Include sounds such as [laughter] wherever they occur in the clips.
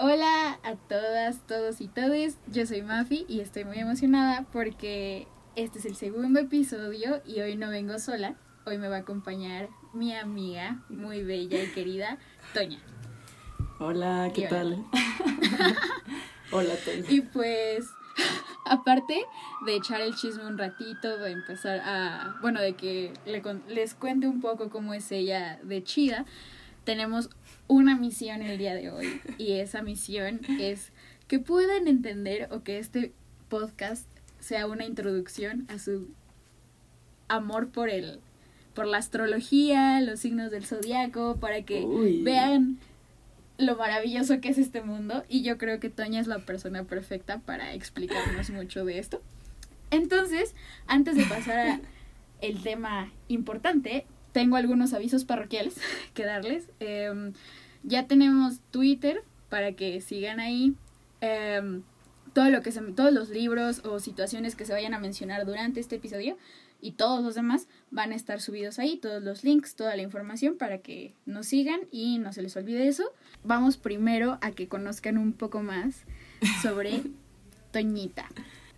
Hola a todas, todos y todes. Yo soy Mafi y estoy muy emocionada porque este es el segundo episodio y hoy no vengo sola. Hoy me va a acompañar mi amiga muy bella y querida, Toña. Hola, ¿qué tal? [laughs] hola, Toña. Y pues, [laughs] aparte de echar el chisme un ratito, de empezar a, bueno, de que les cuente un poco cómo es ella de chida, tenemos una misión el día de hoy y esa misión es que puedan entender o que este podcast sea una introducción a su amor por el por la astrología, los signos del zodiaco, para que vean lo maravilloso que es este mundo y yo creo que Toña es la persona perfecta para explicarnos mucho de esto. Entonces, antes de pasar a [laughs] el tema importante, tengo algunos avisos parroquiales [laughs] que darles. Em, ya tenemos Twitter para que sigan ahí. Em, todo lo que se, todos los libros o situaciones que se vayan a mencionar durante este episodio y todos los demás van a estar subidos ahí, todos los links, toda la información para que nos sigan y no se les olvide eso. Vamos primero a que conozcan un poco más sobre [laughs] Toñita.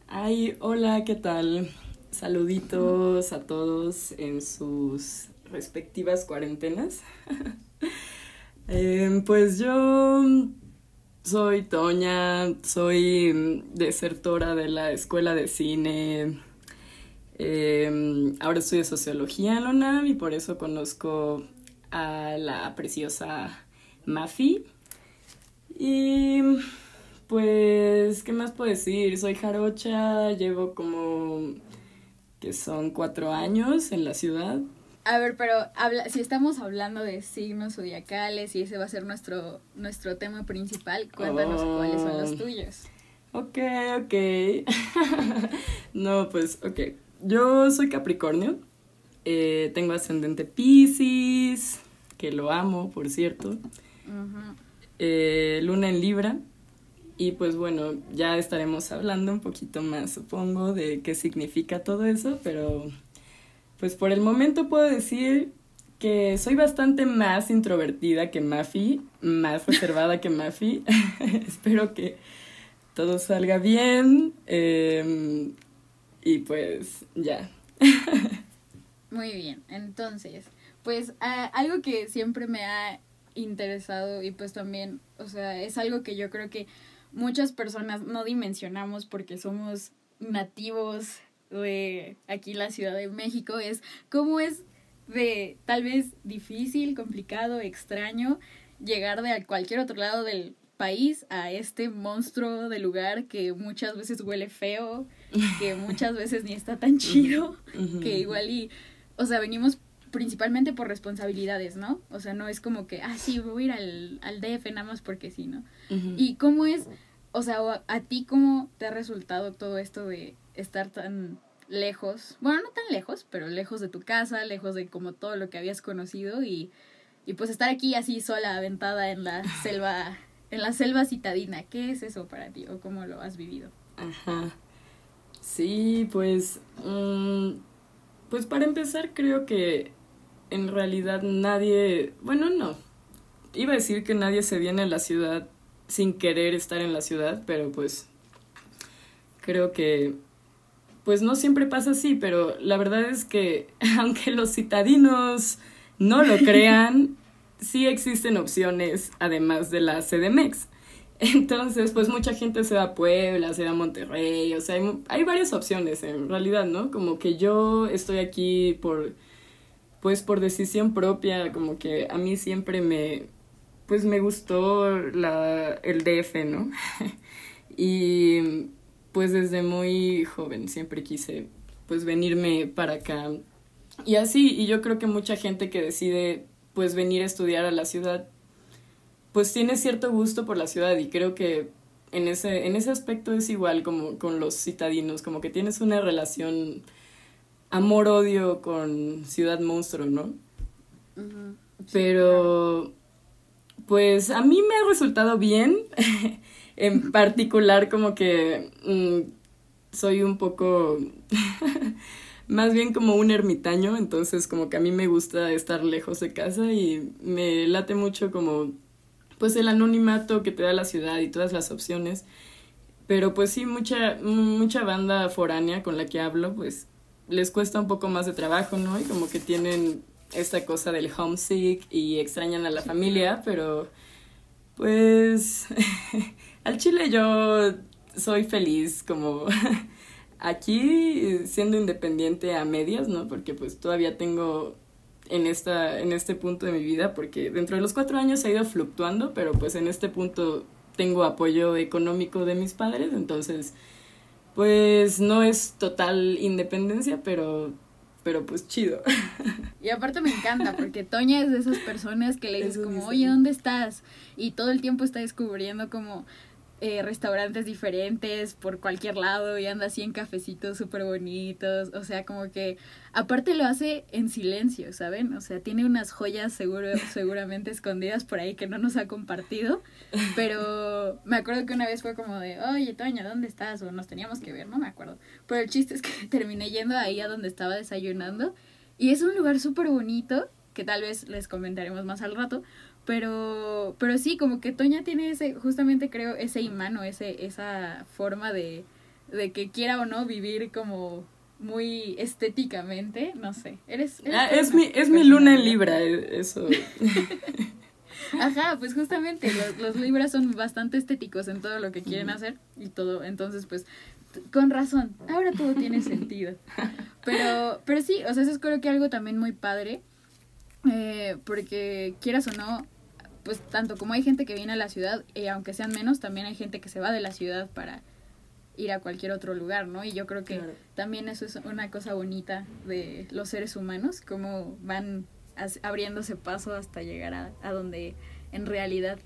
Ay, hola, ¿qué tal? Saluditos a todos en sus respectivas cuarentenas. [laughs] Em, pues yo soy Toña, soy desertora de la escuela de cine. Em, ahora estudio sociología en la UNAM y por eso conozco a la preciosa Mafi. Y pues, ¿qué más puedo decir? Soy jarocha, llevo como que son cuatro años en la ciudad. A ver, pero habla, si estamos hablando de signos zodiacales y ese va a ser nuestro, nuestro tema principal, cuéntanos cuáles son los oh. tuyos. Ok, ok. [laughs] no, pues, ok. Yo soy Capricornio. Eh, tengo ascendente Pisces, que lo amo, por cierto. Eh, luna en Libra. Y pues bueno, ya estaremos hablando un poquito más, supongo, de qué significa todo eso, pero pues por el momento puedo decir que soy bastante más introvertida que Mafi, más reservada que Mafi. [laughs] Espero que todo salga bien. Em, y pues ya. Muy bien, entonces, pues algo que siempre me ha interesado y pues también, o sea, es algo que yo creo que muchas personas no dimensionamos porque somos nativos de aquí la Ciudad de México es cómo es de tal vez difícil, complicado, extraño llegar de cualquier otro lado del país a este monstruo de lugar que muchas veces huele feo, que [laughs] muchas veces ni está tan chido, que igual y, o sea, venimos principalmente por responsabilidades, ¿no? O sea, no es como que, ah, sí, voy a ir al, al DF nada más porque sí, ¿no? Y cómo es, o sea, a ti cómo te ha resultado todo esto de estar tan lejos, bueno, no tan lejos, pero lejos de tu casa, lejos de como todo lo que habías conocido y, y pues estar aquí así sola, aventada en la [laughs] selva, en la selva citadina. ¿Qué es eso para ti o cómo lo has vivido? Ajá. Sí, pues, mm, pues para empezar creo que en realidad nadie, bueno, no, iba a decir que nadie se viene a la ciudad sin querer estar en la ciudad, pero pues creo que pues no siempre pasa así, pero la verdad es que [laughs] aunque los citadinos no lo [laughs] crean, sí existen opciones además de la CDMX. Entonces, pues mucha gente se va a Puebla, se va a Monterrey, o sea, hay, hay varias opciones en realidad, ¿no? Como que yo estoy aquí por, pues por decisión propia, como que a mí siempre me, pues me gustó la, el DF, ¿no? [laughs] y pues desde muy joven siempre quise pues venirme para acá. Y así, y yo creo que mucha gente que decide pues venir a estudiar a la ciudad, pues tiene cierto gusto por la ciudad y creo que en ese, en ese aspecto es igual como con los citadinos, como que tienes una relación amor-odio con Ciudad Monstruo, ¿no? Pero, pues a mí me ha resultado bien. [laughs] en particular como que mm, soy un poco [laughs] más bien como un ermitaño, entonces como que a mí me gusta estar lejos de casa y me late mucho como pues el anonimato que te da la ciudad y todas las opciones. Pero pues sí, mucha, mucha banda foránea con la que hablo, pues les cuesta un poco más de trabajo, ¿no? Y como que tienen esta cosa del homesick y extrañan a la familia, pero pues [laughs] al chile yo soy feliz como [laughs] aquí siendo independiente a medias, ¿no? Porque pues todavía tengo en, esta, en este punto de mi vida, porque dentro de los cuatro años ha ido fluctuando, pero pues en este punto tengo apoyo económico de mis padres, entonces pues no es total independencia, pero pero pues chido. [laughs] Y aparte me encanta, porque Toña es de esas personas que le dices como, oye, ¿dónde estás? Y todo el tiempo está descubriendo como eh, restaurantes diferentes por cualquier lado y anda así en cafecitos súper bonitos. O sea, como que aparte lo hace en silencio, ¿saben? O sea, tiene unas joyas seguro, [laughs] seguramente escondidas por ahí que no nos ha compartido. Pero me acuerdo que una vez fue como de, oye, Toña, ¿dónde estás? O nos teníamos que ver, no me acuerdo. Pero el chiste es que [laughs] terminé yendo ahí a donde estaba desayunando. Y es un lugar súper bonito, que tal vez les comentaremos más al rato, pero, pero sí, como que Toña tiene ese, justamente creo, ese imán o ese, esa forma de, de que quiera o no vivir como muy estéticamente, no sé. Eres, ah, es mi, es mi luna en Libra, e, eso. [laughs] Ajá, pues justamente los, los Libras son bastante estéticos en todo lo que quieren hacer y todo, entonces pues con razón, ahora todo tiene [laughs] sentido. Pero, pero sí, o sea, eso es creo que algo también muy padre, eh, porque quieras o no, pues tanto como hay gente que viene a la ciudad, y aunque sean menos, también hay gente que se va de la ciudad para ir a cualquier otro lugar, ¿no? Y yo creo que también eso es una cosa bonita de los seres humanos, cómo van abriéndose paso hasta llegar a, a donde en realidad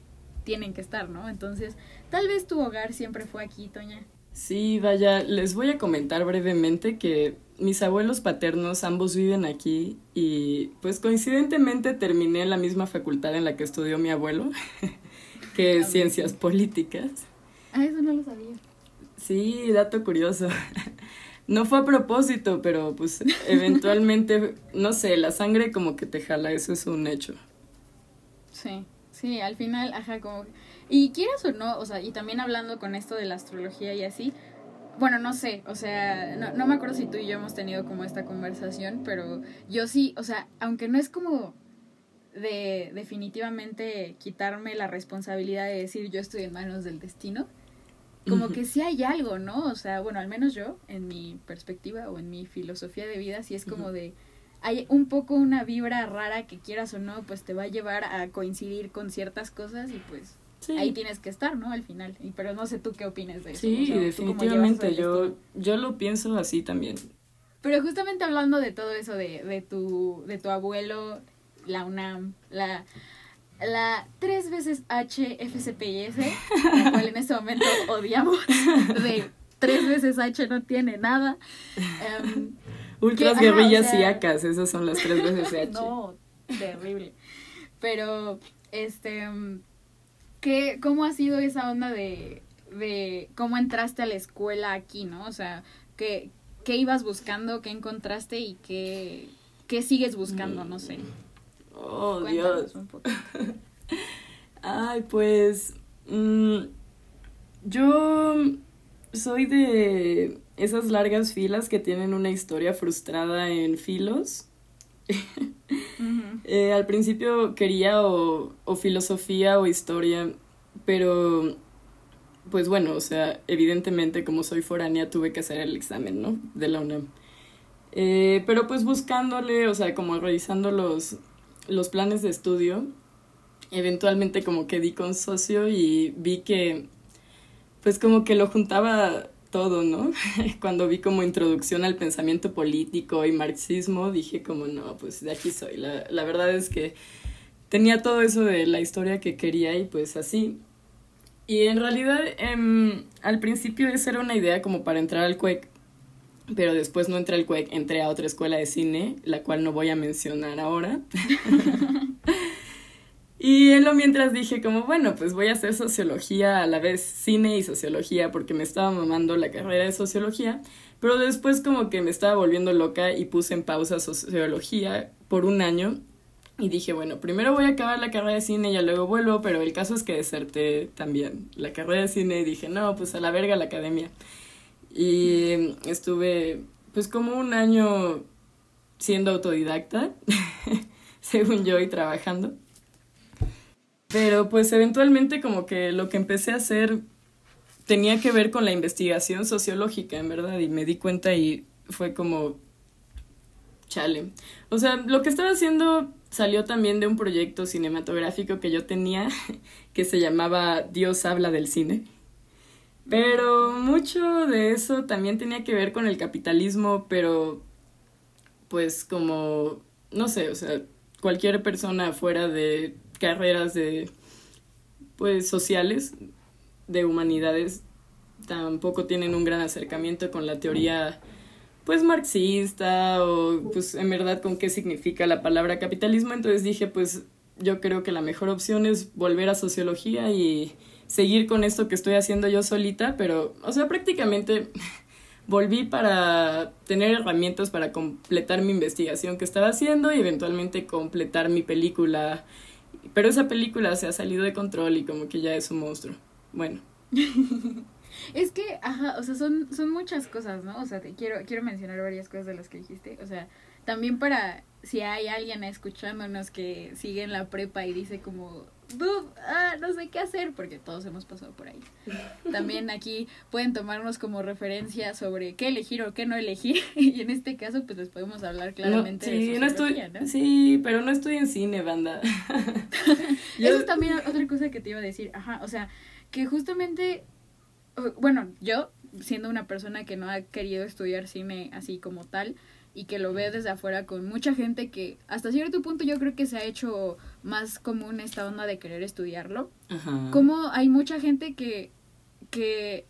tienen que estar, ¿no? Entonces, tal vez tu hogar siempre fue aquí, Toña. Sí, vaya, les voy a comentar brevemente que mis abuelos paternos ambos viven aquí y pues coincidentemente terminé la misma facultad en la que estudió mi abuelo, [laughs] que es ciencias políticas. Ah, eso no lo sabía. Sí, dato curioso. No fue a propósito, pero pues eventualmente, [laughs] no sé, la sangre como que te jala, eso es un hecho. Sí, sí, al final, ajá, como... Y quieras o no, o sea, y también hablando con esto de la astrología y así, bueno, no sé, o sea, no, no me acuerdo si tú y yo hemos tenido como esta conversación, pero yo sí, o sea, aunque no es como de definitivamente quitarme la responsabilidad de decir yo estoy en manos del destino, como que sí hay algo, ¿no? O sea, bueno, al menos yo, en mi perspectiva o en mi filosofía de vida, sí es como de, hay un poco una vibra rara que quieras o no, pues te va a llevar a coincidir con ciertas cosas y pues ahí tienes que estar, ¿no? Al final. Pero no sé tú qué opinas de eso. Sí, definitivamente. Yo, yo lo pienso así también. Pero justamente hablando de todo eso, de, de, tu, de tu abuelo, la UNAM, la, la tres veces HFCPS, la cual en este momento odiamos, [laughs] de tres veces H no tiene nada. Um, Ultras, guerrillas y acas, esas son las tres veces [laughs] H. no, terrible. Pero, este... ¿Qué, ¿Cómo ha sido esa onda de, de cómo entraste a la escuela aquí, no? O sea, ¿qué, qué ibas buscando, qué encontraste y qué, qué sigues buscando? No sé. Oh, Dios. [laughs] Ay, pues mm, yo soy de esas largas filas que tienen una historia frustrada en filos. [laughs] Eh, al principio quería o, o, filosofía o historia, pero pues bueno, o sea, evidentemente como soy foránea tuve que hacer el examen, ¿no? De la UNAM. Eh, pero pues buscándole, o sea, como revisando los, los planes de estudio, eventualmente como que di con socio y vi que pues como que lo juntaba todo, ¿no? [laughs] Cuando vi como introducción al pensamiento político y marxismo, dije como, no, pues de aquí soy. La, la verdad es que tenía todo eso de la historia que quería y pues así. Y en realidad, em, al principio esa era una idea como para entrar al CUEC, pero después no entré al CUEC, entré a otra escuela de cine, la cual no voy a mencionar ahora. [laughs] Y en lo mientras dije como, bueno, pues voy a hacer sociología a la vez cine y sociología porque me estaba mamando la carrera de sociología, pero después como que me estaba volviendo loca y puse en pausa sociología por un año Y dije, bueno, primero voy a acabar la carrera de cine y ya luego vuelvo, pero el caso es que deserté también la carrera de cine y dije, no, pues a la verga la academia. Y estuve pues como un año siendo autodidacta, [laughs] según yo, y trabajando. Pero pues eventualmente como que lo que empecé a hacer tenía que ver con la investigación sociológica, en verdad, y me di cuenta y fue como, chale. O sea, lo que estaba haciendo salió también de un proyecto cinematográfico que yo tenía, [laughs] que se llamaba Dios habla del cine. Pero mucho de eso también tenía que ver con el capitalismo, pero pues como, no sé, o sea, cualquier persona fuera de carreras de, pues, sociales, de humanidades, tampoco tienen un gran acercamiento con la teoría, pues, marxista o, pues, en verdad con qué significa la palabra capitalismo. Entonces dije, pues, yo creo que la mejor opción es volver a sociología y seguir con esto que estoy haciendo yo solita, pero, o sea, prácticamente [laughs] volví para tener herramientas para completar mi investigación que estaba haciendo y eventualmente completar mi película. Pero esa película se ha salido de control y como que ya es un monstruo. Bueno. [laughs] es que, ajá, o sea, son, son muchas cosas, ¿no? O sea, te quiero, quiero mencionar varias cosas de las que dijiste. O sea, también para si hay alguien escuchándonos que sigue en la prepa y dice como, ah, no sé qué hacer, porque todos hemos pasado por ahí. [laughs] También aquí pueden tomarnos como referencia sobre qué elegir o qué no elegir, [laughs] y en este caso pues les podemos hablar claramente sí, de no estoy, Sí, pero no estoy en cine, banda. [laughs] Eso es también otra cosa que te iba a decir, ajá, o sea, que justamente, bueno, yo, siendo una persona que no ha querido estudiar cine así como tal, y que lo ve desde afuera con mucha gente que hasta cierto punto yo creo que se ha hecho más común esta onda de querer estudiarlo. Como hay mucha gente que, que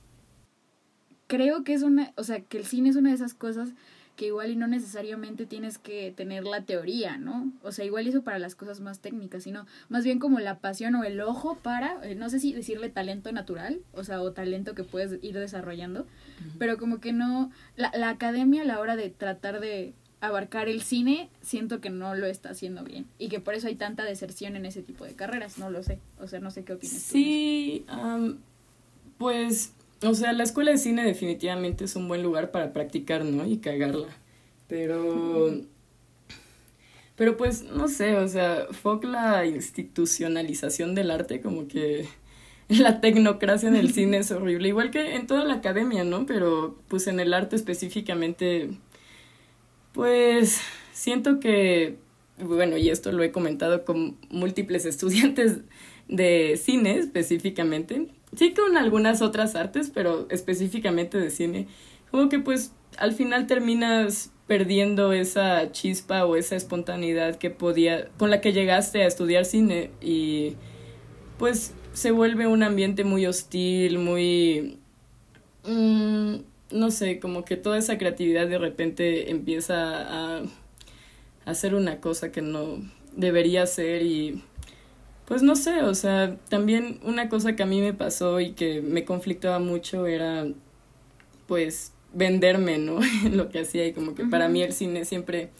creo que es una, o sea, que el cine es una de esas cosas que igual y no necesariamente tienes que tener la teoría, ¿no? O sea, igual eso para las cosas más técnicas, sino más bien como la pasión o el ojo para, eh, no sé si decirle talento natural, o sea, o talento que puedes ir desarrollando, pero como que no, la, la academia a la hora de tratar de abarcar el cine, siento que no lo está haciendo bien y que por eso hay tanta deserción en ese tipo de carreras, no lo sé, o sea, no sé qué opinas. Sí, pues o sea, la escuela de cine definitivamente es un buen lugar para practicar, ¿no? Y cagarla. Pero... Pero pues, no sé, o sea, fuck la institucionalización del arte, como que [laughs] la tecnocracia en el [laughs] cine es horrible, igual que en toda la academia, ¿no? Pero pues en el arte específicamente, pues siento que, bueno, y esto lo he comentado con múltiples [laughs] estudiantes de cine específicamente, sí con algunas otras artes, pero específicamente de cine, como que pues al final terminas perdiendo esa chispa o esa espontaneidad que podía, con la que llegaste a estudiar cine y pues se vuelve un ambiente muy hostil, muy... Mm, no sé, como que toda esa creatividad de repente empieza a, a hacer una cosa que no debería ser y pues no sé, o sea, también una cosa que a mí me pasó y que me conflictaba mucho era, pues, venderme, ¿no? [laughs] lo que hacía y como que para mí el cine siempre...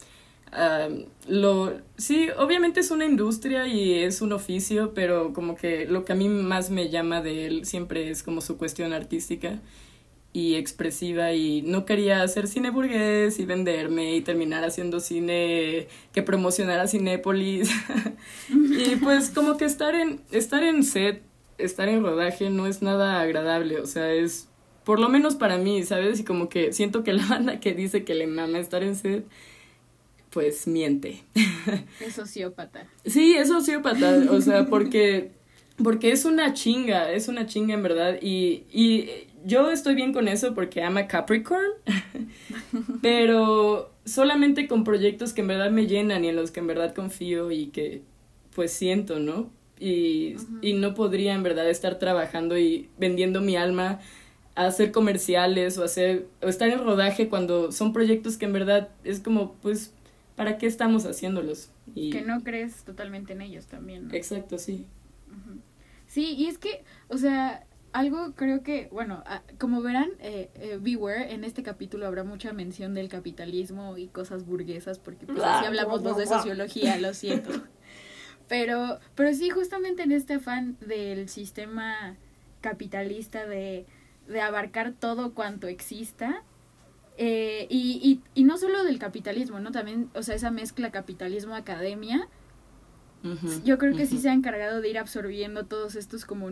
Ah, lo sí obviamente es una industria y es un oficio pero como que lo que a mí más me llama de él siempre es como su cuestión artística y expresiva y no quería hacer cine burgués y venderme y terminar haciendo cine que promocionara Cinépolis. [laughs] y pues como que estar en estar en set, estar en rodaje no es nada agradable, o sea, es por lo menos para mí, ¿sabes? Y como que siento que la [laughs] banda que dice que le mama estar en set pues miente. [laughs] Es sociópata. Sí, es sociópata, o sea, porque porque es una chinga, es una chinga en verdad y y yo estoy bien con eso porque ama Capricorn, [laughs] pero solamente con proyectos que en verdad me llenan y en los que en verdad confío y que pues siento, ¿no? Y, y no podría en verdad estar trabajando y vendiendo mi alma a hacer comerciales o hacer o estar en rodaje cuando son proyectos que en verdad es como pues para qué estamos haciéndolos y que no crees totalmente en ellos también ¿no? exacto sí sí y es que o sea algo creo que, bueno, ah, como verán, eh, eh, Beware, en este capítulo habrá mucha mención del capitalismo y cosas burguesas, porque pues así hablamos dos de sociología, lo siento. [laughs] Pero, pero sí, justamente en este afán del sistema capitalista de, de abarcar todo cuanto exista, eh, y, y, y no solo del capitalismo, ¿no? También, o sea, esa mezcla capitalismo-academia, yo creo que sí se ha encargado de ir absorbiendo todos estos como...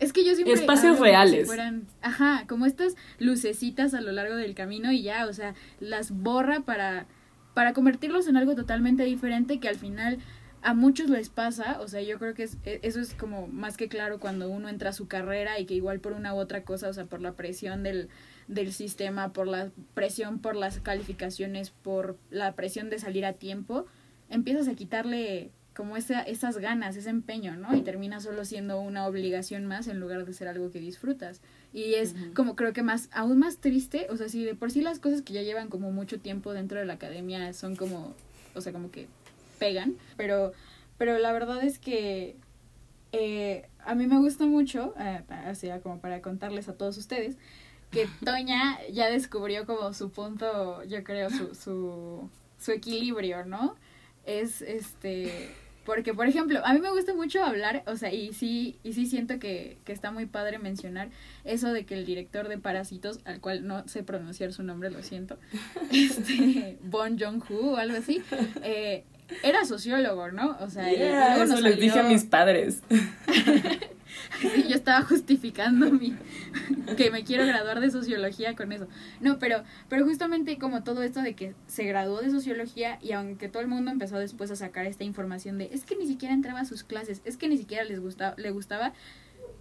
Es que yo siempre... Espacios reales. fueran, ajá, como estas lucecitas a lo largo del camino y ya, o sea, las borra para, para convertirlos en algo totalmente diferente que al final a muchos les pasa, o sea, yo creo que es, e, eso es como más que claro cuando uno entra a su carrera y que igual por una u otra cosa, o sea, por la presión del, del sistema, por la presión por las calificaciones, por la presión de salir a tiempo, empiezas a quitarle como esa, esas ganas, ese empeño, ¿no? Y termina solo siendo una obligación más en lugar de ser algo que disfrutas. Y es como creo que más, aún más triste, o sea, si de por sí las cosas que ya llevan como mucho tiempo dentro de la academia son como, o sea, como que pegan, pero, pero la verdad es que eh, a mí me gusta mucho, eh, así como para contarles a todos ustedes, que [laughs] Toña ya descubrió como su punto, yo creo, su, su, su equilibrio, ¿no? Es este porque, por ejemplo, a mí me gusta mucho hablar, o sea, y sí, y sí siento que, que está muy padre mencionar eso de que el director de Parásitos, al cual no sé pronunciar su nombre, lo siento, [laughs] este, Bon Jong-hu o algo así, eh, era sociólogo, ¿no? O sea, eso les dije a mis padres. [laughs] [laughs] Yo estaba justificando mi que me quiero graduar de sociología con eso. No, pero pero justamente como todo esto de que se graduó de sociología y aunque todo el mundo empezó después a sacar esta información de es que ni siquiera entraba a sus clases, es que ni siquiera les gustaba le gustaba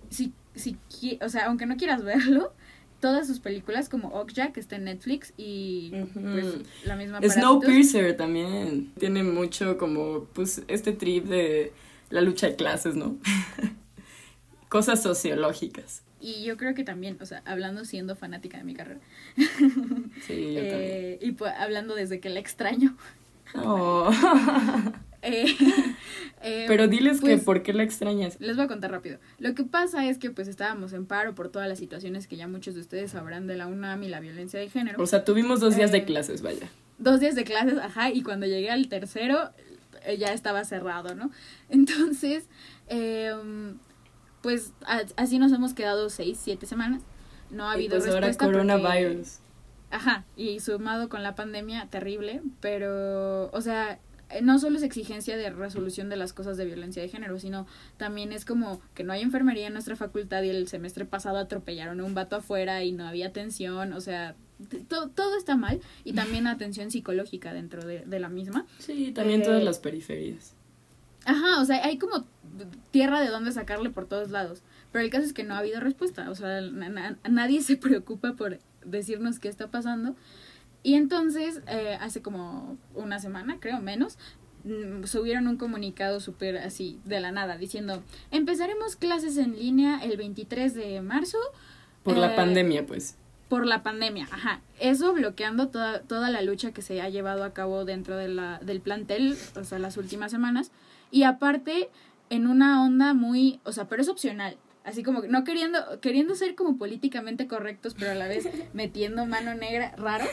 si si o sea, aunque no quieras verlo, todas sus películas como Okja que está en Netflix y pues la misma Snowpiercer también tiene mucho como pues este trip de la lucha de clases, ¿no? [laughs] cosas sociológicas. Y yo creo que también, o sea, hablando siendo fanática de mi carrera. [laughs] Sí, yo eh, Y pues hablando desde que la extraño. Oh. [laughs] Eh, [laughs] eh, Pero diles que pues, por qué la extrañas. Les voy a contar rápido. Lo que pasa es que pues estábamos en paro por todas las situaciones que ya muchos de ustedes sabrán de la UNAM y la violencia de género. O sea, tuvimos dos días Eh, de clases, vaya. Dos días de clases, ajá, y cuando llegué al tercero ya estaba cerrado, ¿no? Entonces, em, pues a- así nos hemos quedado seis, siete semanas. No ha Y habido pues ahora respuesta porque- coronavirus. Ajá, y sumado con la pandemia, terrible, pero, o sea, eh, no solo es exigencia de resolución de las cosas de violencia de género, sino también es como que no hay enfermería en nuestra facultad y el semestre pasado atropellaron a un vato afuera y no había atención, o sea, to- todo está mal y también [laughs] atención psicológica dentro de, de la misma. Sí, también Eh, todas las periferias. Ajá, o sea, hay como tierra de donde sacarle por todos lados. Pero el caso es que no ha habido respuesta. O sea, na- na- nadie se [laughs] preocupa por decirnos qué está pasando. Y entonces, eh, hace como una semana, creo, menos, mm, subieron un comunicado súper así, de la nada, diciendo, empezaremos clases en línea el 23 de marzo Por eh, la pandemia, pues. por la pandemia, ajá. Eso bloqueando toda, toda la lucha que se ha llevado a cabo dentro de la, del plantel, o sea, las últimas semanas. Y aparte, en una onda muy, o sea, pero es opcional. Así como que no queriendo, queriendo ser como políticamente correctos, pero a la vez [laughs] metiendo mano negra, raro,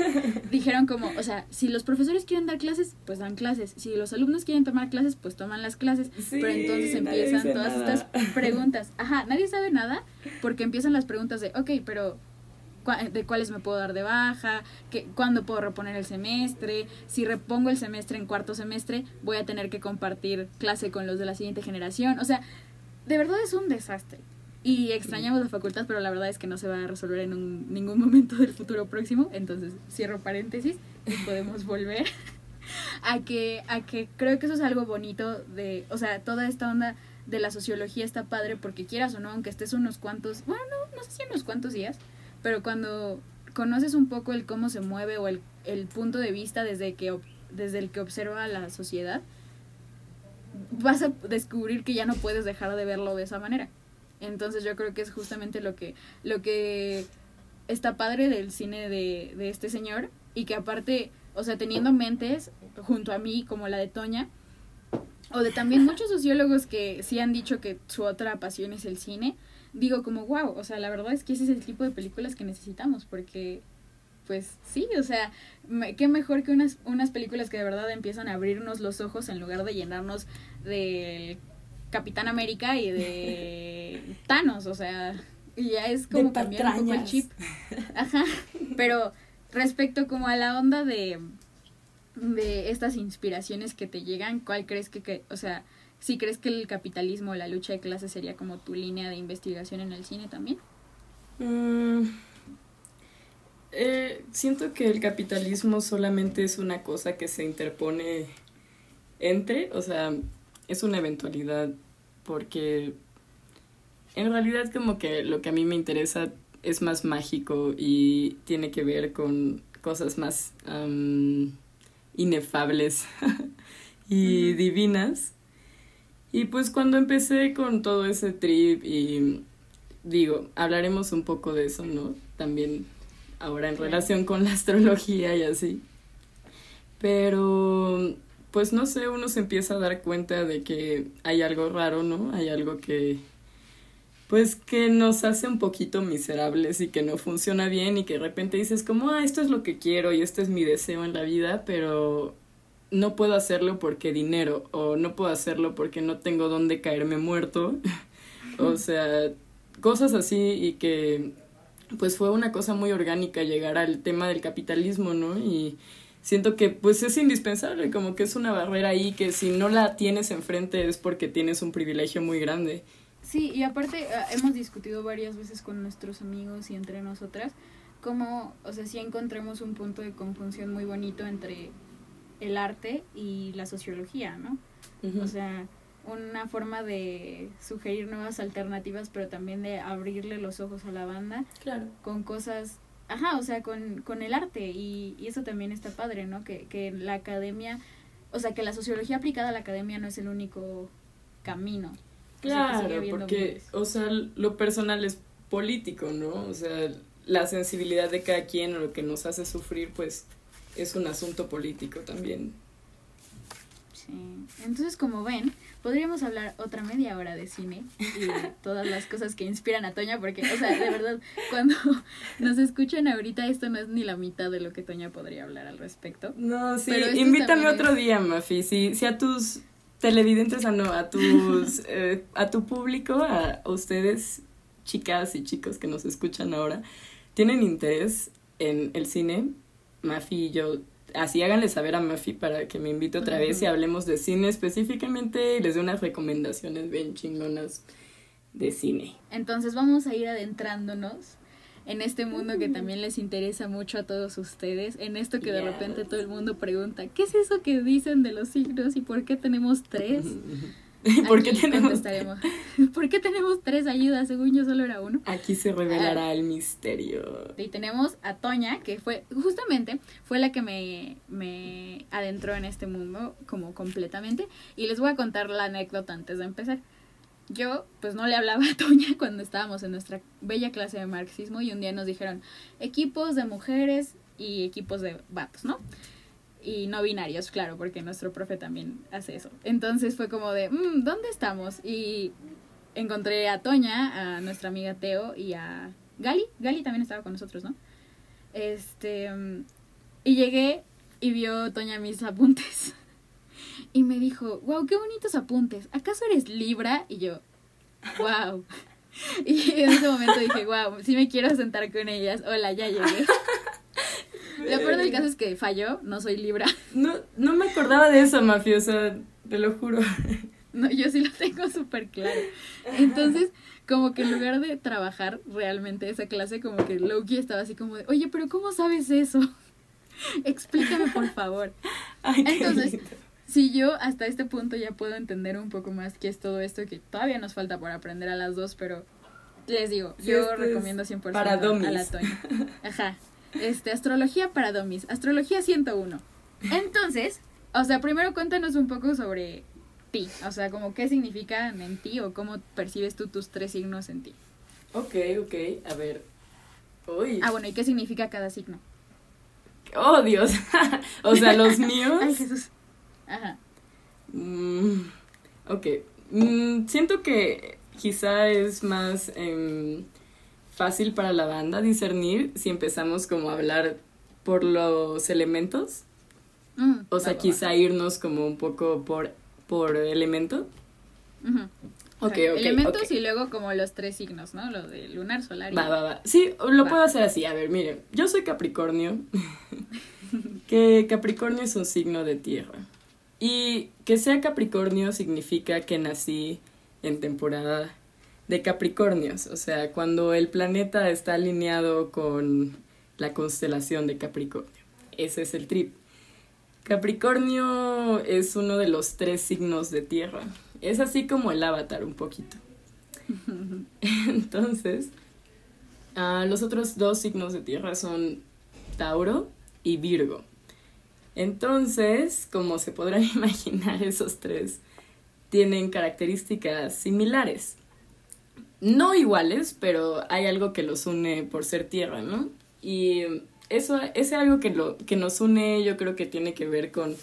dijeron como, o sea, si los profesores quieren dar clases, pues dan clases. Si los alumnos quieren tomar clases, pues toman las clases. Sí, pero entonces empiezan todas nada. estas preguntas. Ajá, nadie sabe nada porque empiezan las preguntas de, ok, pero de cuáles me puedo dar de baja, que, cuándo puedo reponer el semestre, si repongo el semestre en cuarto semestre, voy a tener que compartir clase con los de la siguiente generación. O sea, de verdad es un desastre. Y extrañamos la facultad, pero la verdad es que no se va a resolver en un- ningún momento del futuro próximo. Entonces, cierro paréntesis y podemos volver [laughs] a que, a que creo que eso es algo bonito de, o sea, toda esta onda de la sociología está padre porque quieras o no, aunque estés unos cuantos, bueno, no, no sé si unos cuantos días, pero cuando conoces un poco el cómo se mueve o el, el punto de vista desde, que, desde el que observa la sociedad, vas a descubrir que ya no puedes dejar de verlo de esa manera. Entonces yo creo que es justamente lo que, lo que está padre del cine de, de este señor y que aparte, o sea, teniendo mentes junto a mí como la de Toña, o de también muchos sociólogos que sí han dicho que su otra pasión es el cine, digo como, wow, o sea, la verdad es que ese es el tipo de películas que necesitamos porque pues sí, o sea, qué mejor que unas, unas películas que de verdad empiezan a abrirnos los ojos en lugar de llenarnos del Capitán América y de [laughs] Thanos, o sea, ya es como cambiar un poco el chip. Ajá, pero respecto como a la onda de de estas inspiraciones que te llegan, ¿cuál crees que, que o sea, si crees que el capitalismo, la lucha de clases sería como tu línea de investigación en el cine también? Mm, eh, siento que el capitalismo solamente es una cosa que se interpone entre, o sea, es una eventualidad porque en realidad como que lo que a mí me interesa es más mágico y tiene que ver con cosas más inefables [laughs] y divinas. Y pues cuando empecé con todo ese trip y digo, hablaremos un poco de eso, ¿no? También ahora en relación con la astrología y así. Pero, pues no sé, uno se empieza a dar cuenta de que hay algo raro, ¿no? Hay algo que, pues que nos hace un poquito miserables y que no funciona bien y que de repente dices como, ah, esto es lo que quiero y este es mi deseo en la vida, pero no puedo hacerlo porque dinero o no puedo hacerlo porque no tengo dónde caerme muerto. [laughs] o sea, cosas así y que pues fue una cosa muy orgánica llegar al tema del capitalismo, ¿no? Y siento que pues es indispensable, como que es una barrera ahí que si no la tienes enfrente es porque tienes un privilegio muy grande. Sí, y aparte ah, hemos discutido varias veces con nuestros amigos y entre nosotras como, o sea, si encontremos un punto de conjunción muy bonito entre el arte y la sociología, ¿no? O sea, una forma de sugerir nuevas alternativas, pero también de abrirle los ojos a la banda claro. con cosas, ajá, o sea, con, con el arte y, y, eso también está padre, ¿no? Que, que la academia, o sea, que la sociología aplicada a la academia no es el único camino. Claro, porque, o sea, lo personal es político, ¿no? O sea, la sensibilidad de cada quien o lo que nos hace sufrir, pues es un asunto político también. Sí. Entonces, como ven, podríamos hablar otra media hora de cine y de [laughs] todas las cosas que inspiran a Toña, porque, o sea, de verdad, cuando nos escuchan ahorita, esto no es ni la mitad de lo que Toña podría hablar al respecto. No, sí, invítame otro día, Mafi. Si, si a tus televidentes, a no, a tus, [laughs] eh, a tu público, a ustedes, chicas y chicos que nos escuchan ahora, tienen interés en el cine, Mafi y yo, así háganle saber a Mafi para que me invite otra vez y hablemos de cine específicamente y les dé unas recomendaciones bien chingonas de cine. Entonces vamos a ir adentrándonos en este mundo que también les interesa mucho a todos ustedes, en esto que de repente todo el mundo pregunta, ¿qué es eso que dicen de los signos y por qué tenemos tres? [laughs] ¿Por qué, tenemos... [laughs] ¿Por qué tenemos tres ayudas? Según yo solo era uno. Aquí se revelará ah. el misterio. Y tenemos a Toña, que fue, justamente, fue la que me, me adentró en este mundo como completamente. Y les voy a contar la anécdota antes de empezar. Yo, pues no le hablaba a Toña [laughs] cuando estábamos en nuestra bella clase de marxismo y un día nos dijeron equipos de mujeres y equipos de vatos, ¿no? Y no binarios, claro, porque nuestro profe también hace eso. Entonces fue como de, mm, ¿dónde estamos? Y encontré a Toña, a nuestra amiga Teo y a Gali. Gali también estaba con nosotros, ¿no? Este, y llegué y vio Toña mis apuntes. [laughs] Y me dijo, wow, qué bonitos apuntes. ¿Acaso eres Libra? Y yo, wow. [laughs] Y en ese momento dije, wow, sí me quiero sentar con ellas. Hola, ya llegué. [laughs] Lo peor del caso es que falló, no soy Libra. [laughs] No, no me acordaba de eso, mafiosa, te lo juro. [laughs] No, yo sí lo tengo súper claro. Entonces, como que en lugar de trabajar realmente esa clase, como que Loki estaba así como de, oye, pero ¿cómo sabes eso? [laughs] Explícame, por favor. Entonces, si yo hasta este punto ya puedo entender un poco más qué es todo esto, que todavía nos falta por aprender a las dos, pero les digo, yo recomiendo 100% para a la Toña. Ajá, este, astrología para domis, astrología 101. Entonces, o sea, primero cuéntanos un poco sobre ti, o sea, como qué significan en ti o cómo percibes tú tus tres signos en ti. Ok, ok, a ver. Uy. Ah, bueno, ¿y qué significa cada signo? Oh, Dios. [laughs] o sea, los míos. [laughs] Ay, Jesús. Ajá. Mm, ok. Mm, siento que quizá es más... Em, fácil para la banda discernir si empezamos como a hablar por los elementos. Mm, O sea, va, va, va. quizá irnos como un poco por, por elemento. Ujú. Ok, Exacto. ok, Elementos y luego como los tres signos, ¿no? Lo de lunar, solar y... Va, va, va. Sí, lo Va. puedo hacer así. A ver, miren, yo soy Capricornio. [laughs] que Capricornio es un signo de tierra. Y que sea Capricornio significa que nací en temporada de Capricornios. O sea, cuando el planeta está alineado con la constelación de Capricornio. Ese es el trip. Capricornio es uno de los tres signos de tierra. Es así como el avatar un poquito. [laughs] Entonces, ah, los otros dos signos de tierra son Tauro y Virgo. Entonces, como se podrán [laughs] imaginar, esos tres tienen características similares. No iguales, pero hay algo que los une por ser tierra, ¿no? Y eso, ese algo que, lo, que nos une yo creo que tiene que ver con,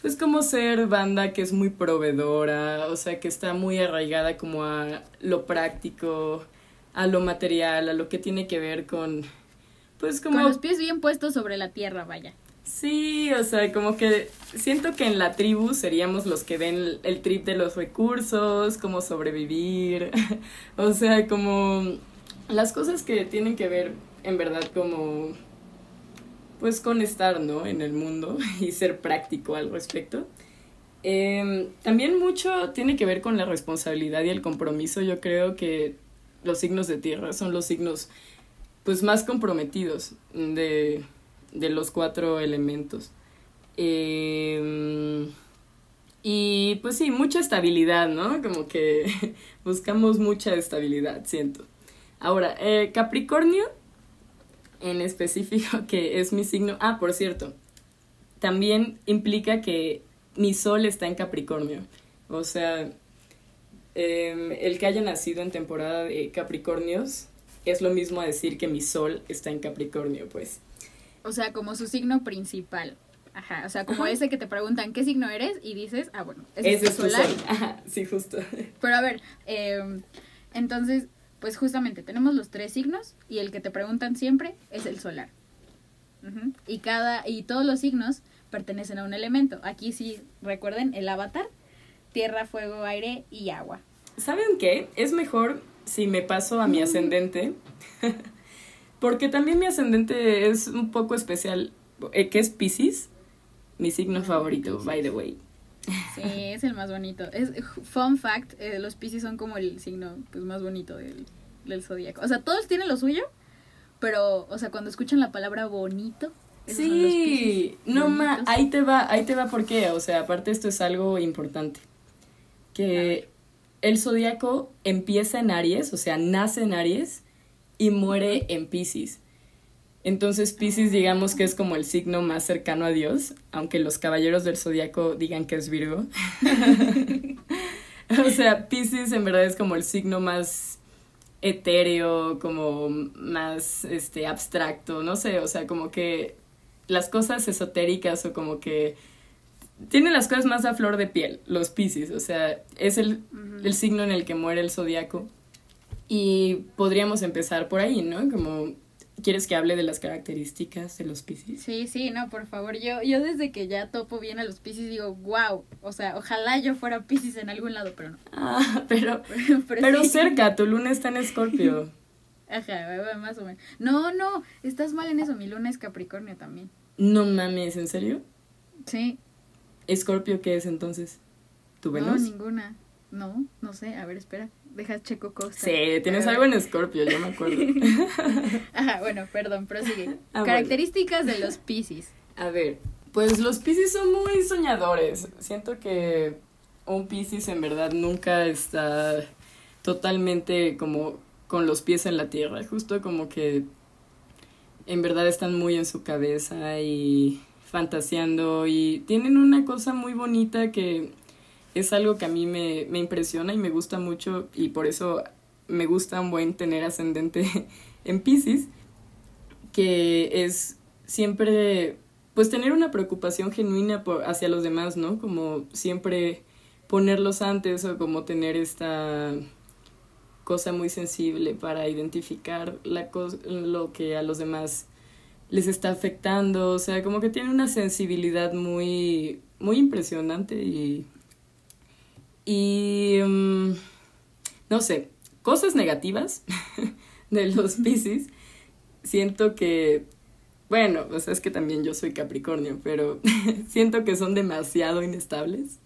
pues como ser banda que es muy proveedora, o sea, que está muy arraigada como a lo práctico, a lo material, a lo que tiene que ver con, pues como... Con los pies bien puestos sobre la tierra, vaya. Sí, o sea, como que siento que en la tribu seríamos los que ven el trip de los recursos, cómo sobrevivir, [laughs] o sea, como las cosas que tienen que ver en verdad como pues con estar, ¿no? En el mundo [laughs] y ser práctico al respecto. Eh, también mucho tiene que ver con la responsabilidad y el compromiso. Yo creo que los signos de tierra son los signos pues más comprometidos de, de los cuatro elementos. Eh, y pues sí, mucha estabilidad, ¿no? Como que [laughs] buscamos mucha estabilidad, siento. Ahora, eh, Capricornio, en específico, [laughs] que es mi signo. Ah, por cierto, también implica que mi sol está en Capricornio. O sea, eh, el que haya nacido en temporada de Capricornios es lo mismo a decir que mi sol está en Capricornio, pues. O sea, como su signo principal. Ajá, o sea, como Ajá. ese que te preguntan qué signo eres y dices, ah, bueno, ese Ese es tu solar. sol. Ajá, sí, justo. [laughs] Pero a ver, eh, entonces, pues justamente tenemos los tres signos y el que te preguntan siempre es el solar. Ujú. Y cada y todos los signos pertenecen a un elemento. Aquí sí recuerden el avatar: tierra, fuego, aire y agua. ¿Saben qué? Es mejor si me paso a mi ascendente. [laughs] Porque también mi ascendente es un poco especial, eh, que es Pisces, mi signo favorito, by the way. Sí, es el más bonito. Es fun fact, eh, los Pisces son como el signo pues, más bonito del, del zodíaco. O sea, todos tienen lo suyo, pero, o sea, cuando escuchan la palabra bonito, esos son los Sí, no ma, ahí te va, ahí te va por qué, o sea, aparte esto es algo importante. Que el zodiaco empieza en Aries, o sea, nace en Aries y muere en Pisces. Entonces Pisces digamos que es como el signo más cercano a Dios, aunque los caballeros del zodiaco digan que es Virgo. [laughs] o sea, Pisces en verdad es como el signo más etéreo, como más este abstracto, no sé, o sea, como que las cosas esotéricas o como que tienen las cosas más a flor de piel, los Pisces, o sea, es el, el signo en el que muere el zodiaco. Y podríamos empezar por ahí, ¿no? Como, ¿quieres que hable de las características de los Pisces? Sí, sí, no, por favor. Yo, yo desde que ya topo bien a los Pisces digo, wow. O sea, ojalá yo fuera Pisces en algún lado, pero no. [laughs] Ah, pero, Pero, [laughs] pero sí. cerca, tu luna está en Escorpio. [laughs] Ajá, más o menos. No, no, estás mal en eso. Mi luna es Capricornio también. No mames, ¿en serio? Sí. ¿Escorpio qué es entonces? ¿Tu No, Venus? ninguna. No, no sé. A ver, espera. Deja checo costa. Sí, tienes algo en Escorpio, yo me acuerdo. [laughs] Ajá, bueno, perdón, prosigue. Ah, Características de los Pisces. A ver, pues los Pisces son muy soñadores. Siento que un Pisces en verdad nunca está totalmente como con los pies en la tierra. Justo como que en verdad están muy en su cabeza y fantaseando y tienen una cosa muy bonita que es algo que a mí me, me impresiona y me gusta mucho y por eso me gusta un buen tener ascendente [laughs] en Pisces, que es siempre pues tener una preocupación genuina por, hacia los demás, ¿no? Como siempre ponerlos antes o como tener esta cosa muy sensible para identificar la lo que a los demás les está afectando, o sea, como que tiene una sensibilidad muy, muy impresionante y... Y... mm, no sé, cosas negativas [laughs] de los Pisces, siento que, bueno, o sea, es que también yo soy Capricornio, pero [laughs] siento que son demasiado inestables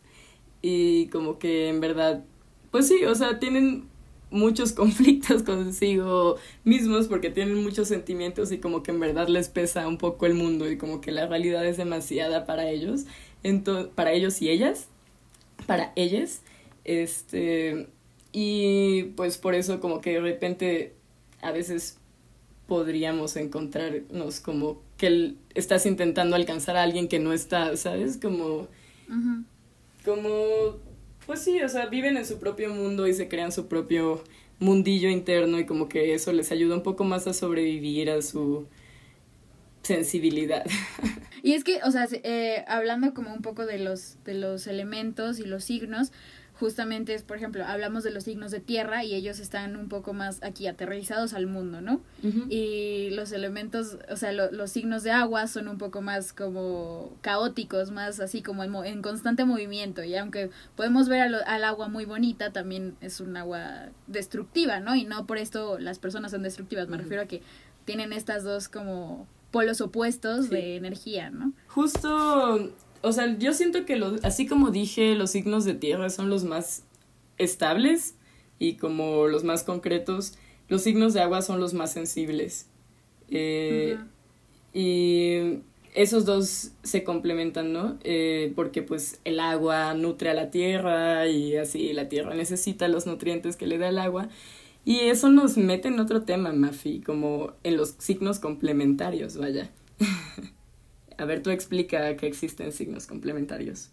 y como que en verdad, pues sí, o sea, tienen muchos [laughs] conflictos consigo mismos porque tienen muchos sentimientos y como que en verdad les pesa un poco el mundo y como que la realidad es demasiada para ellos, para ellos y ellas, para ellas, este, y pues por eso como que de repente a veces podríamos encontrarnos como que estás intentando alcanzar a alguien que no está, ¿sabes? Como como, pues sí, o sea, viven en su propio mundo y se crean su propio mundillo interno y como que eso les ayuda un poco más a sobrevivir a su sensibilidad. [laughs] Y es que, o sea, se- eh, hablando como un poco de los, de los elementos y los signos, justamente es, por ejemplo, hablamos de los signos de tierra y ellos están un poco más aquí aterrizados al mundo, ¿no? Y los elementos, o sea, lo- los signos de agua son un poco más como caóticos, más así como en, en constante movimiento. Y aunque podemos ver a lo- al agua muy bonita, también es un agua destructiva, ¿no? Y no por esto las personas son destructivas, me refiero a que tienen estas dos como polos opuestos Sí. de energía, ¿no? Justo, o sea, yo siento que los, así como dije, los signos de tierra son los más estables y como los más concretos, los signos de agua son los más sensibles. Eh. Y esos dos se complementan, ¿no? Eh, porque pues el agua nutre a la tierra y así la tierra necesita los nutrientes que le da el agua. Y eso nos mete en otro tema, Mafi, como en los signos complementarios, vaya. [laughs] a ver, tú explica que existen signos complementarios.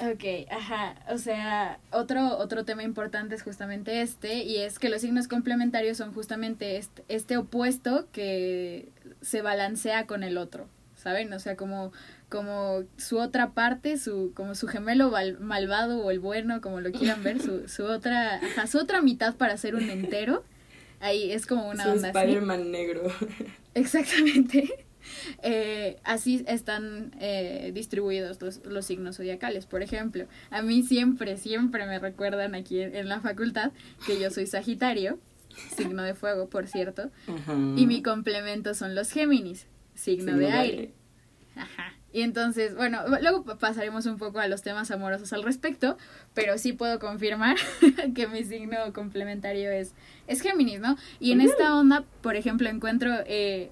Ok, ajá, o sea, otro, otro tema importante es justamente este, y es que los signos complementarios son justamente este, este opuesto que se balancea con el otro, ¿saben? O sea, como, como su otra parte, su, como su gemelo malvado o el bueno, como lo quieran ver, su, su otra, ajá, su otra mitad para ser un entero, ahí es como una Su onda así. Spider-Man negro. [laughs] Exactamente. [laughs] Eh, así están eh, distribuidos los, los signos zodiacales. Por ejemplo, a mí siempre, siempre me recuerdan aquí en, en la facultad que yo soy Sagitario, signo de fuego, por cierto, y mi complemento son los Géminis, signo, de aire. Ajá. Y entonces, bueno, luego pa- pasaremos un poco a los temas amorosos al respecto, pero sí puedo confirmar [laughs] que mi signo complementario es, es Géminis, ¿no? Y en esta onda, por ejemplo, encuentro, eh,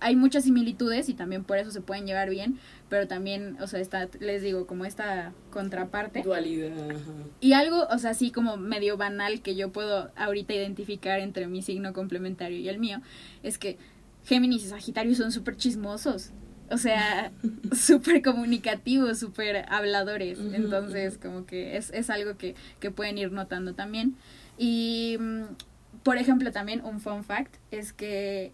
hay muchas similitudes y también por eso se pueden llevar bien, pero también, o sea, está, les digo, como esta contraparte. Dualidad. ajá. Y algo, o sea, así como medio banal que yo puedo ahorita identificar entre mi signo complementario y el mío, es que Géminis y Sagitario son súper chismosos. O sea, [laughs] súper comunicativos, súper habladores. Entonces, como que es, es algo que, que pueden ir notando también. Y, mm, por ejemplo, también un fun fact es que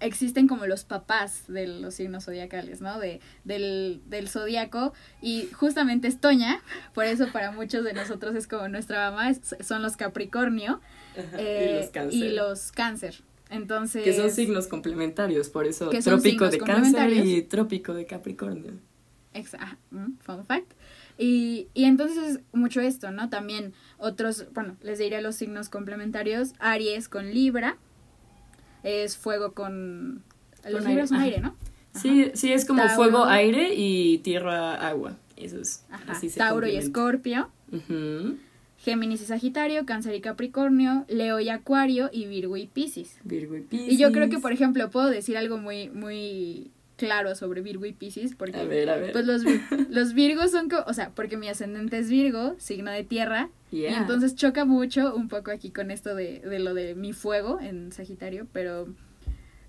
existen como los papás de los signos zodiacales, ¿no? De, del, del zodiaco. Y justamente es Toña, por eso para muchos de nosotros es como nuestra mamá, es- son los Capricornio Ajá. eh, y los cáncer. y los Cáncer. Entonces, Que son signos complementarios, por eso trópico de cáncer y trópico de Capricornio. Exa- ah, mm, fun fact. Y, y entonces es mucho esto, ¿no? También otros, bueno, les diré los signos complementarios. Aries con Libra. Es fuego con... Los Con Libra ajá. aire, ¿no? Sí, sí, es como Tauro. fuego, aire y tierra, agua. Eso es. Ajá. así se Tauro y. Escorpio. Ujú. Géminis y Sagitario. Cáncer y Capricornio. Leo y Acuario. Y Virgo y Piscis. Virgo y Piscis. Y yo creo que, por ejemplo, puedo decir algo muy, muy claro sobre Virgo y Piscis. Porque A ver, a ver. Pues los, [laughs] los Virgos son, co- o sea, porque mi ascendente es Virgo, signo de tierra, y entonces choca mucho un poco aquí con esto de, de lo de mi fuego en Sagitario, pero,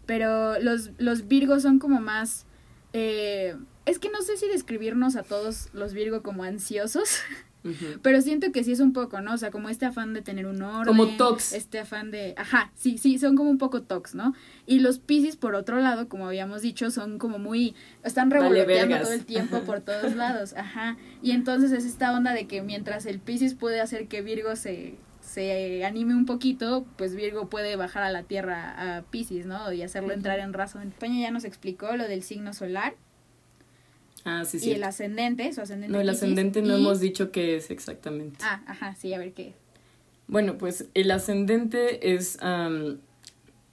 pero los, los Virgos son como más, eh, es que no sé si describirnos a todos los Virgo como ansiosos, [laughs] Pero siento que sí es un poco, ¿no? O sea, como este afán de tener un orden. Como tocs. Este afán de, ajá, sí, sí, son como un poco tocs, ¿no? Y los Piscis, por otro lado, como habíamos dicho, son como muy, están revoloteando todo el tiempo [laughs] por todos lados, ajá. Y entonces es esta onda de que mientras el Piscis puede hacer que Virgo se, se anime un poquito, pues Virgo puede bajar a la Tierra a Pisces, ¿no? Y hacerlo entrar en razón. Toña ya nos explicó lo del signo solar. Ah, sí, sí. Y el ascendente, su ascendente. No, el ascendente no y- hemos dicho qué es exactamente. Ah, ajá, sí, a ver qué. Bueno, pues el ascendente es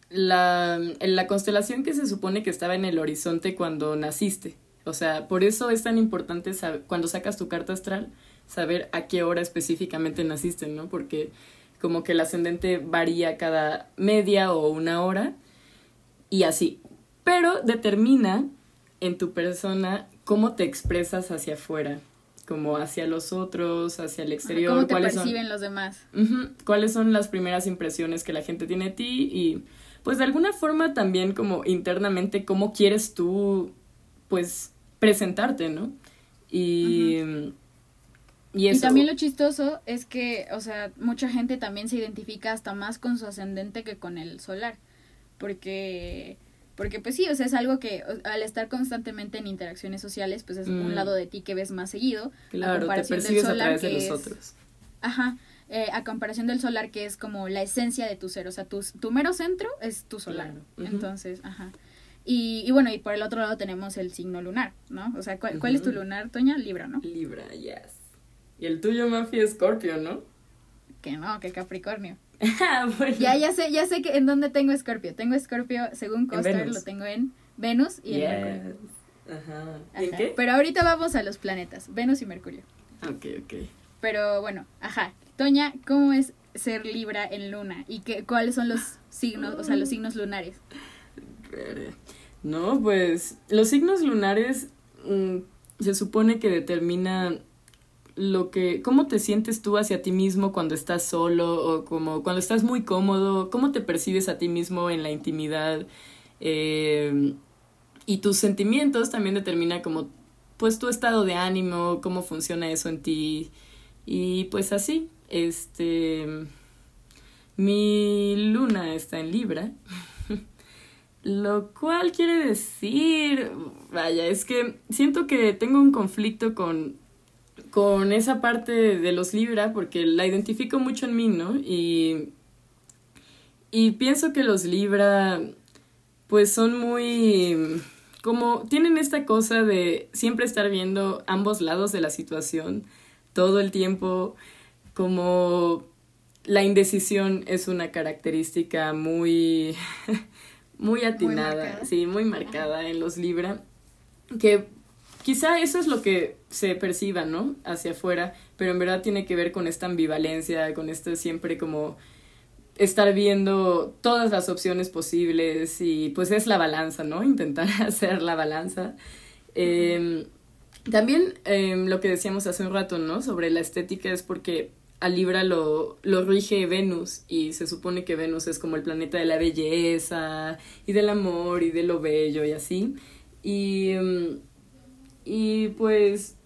la, la constelación que se supone que estaba en el horizonte cuando naciste. O sea, por eso es tan importante sab- cuando sacas tu carta astral saber a qué hora específicamente naciste, ¿no? Porque como que el ascendente varía cada media o una hora y así. Pero determina en tu persona cómo te expresas hacia afuera, como hacia los otros, hacia el exterior, ¿Cómo te cuáles son perciben los demás? ¿Cuáles son las primeras impresiones que la gente tiene de ti? Y pues de alguna forma también como internamente cómo quieres tú pues presentarte, ¿no? Y, y eso. Y también lo chistoso es que, o sea, mucha gente también se identifica hasta más con su ascendente que con el solar. Porque, porque pues sí, o sea, es algo que al estar constantemente en interacciones sociales, pues es Mm. un lado de ti que ves más seguido. a claro, te comparación del a solar, de que los es- otros. Ajá, eh, a comparación del solar que es como la esencia de tu ser, o sea, tu, tu mero centro es tu solar. Claro. Entonces, ajá. Y, y bueno, y por el otro lado tenemos el signo lunar, ¿no? O sea, ¿cuál, cuál es tu lunar, Toña? Libra, ¿no? Libra, yes. Y el tuyo, Mafi, es Scorpio, ¿no? Que no, que Capricornio. [laughs] Bueno. Ya, ya sé, ya sé que en dónde tengo Escorpio. Tengo Escorpio, según Coster, lo tengo en Venus y en. Mercurio. Ajá. Ajá. ¿En qué? Pero ahorita vamos a los planetas, Venus y Mercurio. Ok, ok. Pero bueno, ajá. Toña, ¿cómo es ser Libra en Luna? ¿Y qué, cuáles son los signos, o sea, los signos lunares? No, pues los signos lunares mm, se supone que determinan lo que, cómo te sientes tú hacia ti mismo cuando estás solo o como cuando estás muy cómodo, cómo te percibes a ti mismo en la intimidad eh, y tus sentimientos también determina como pues tu estado de ánimo, cómo funciona eso en ti y pues así, este, mi luna está en Libra. [laughs] Lo cual quiere decir, vaya, es que siento que tengo un conflicto con, con esa parte de los Libra porque la identifico mucho en mí, ¿no? Y, y pienso que los Libra pues son muy como tienen esta cosa de siempre estar viendo ambos lados de la situación todo el tiempo, como la indecisión es una característica muy [laughs] muy atinada, sí, muy marcada en los Libra, que quizá eso es lo que se perciba, ¿no? Hacia afuera, pero en verdad tiene que ver con esta ambivalencia, con esto siempre como estar viendo todas las opciones posibles y pues es la balanza, ¿no? [laughs] Intentar hacer la balanza. Eh, también eh, lo que decíamos hace un rato, ¿no? Sobre la estética es porque a Libra lo, lo rige Venus y se supone que Venus es como el planeta de la belleza y del amor y de lo bello y así. Y, mm, y pues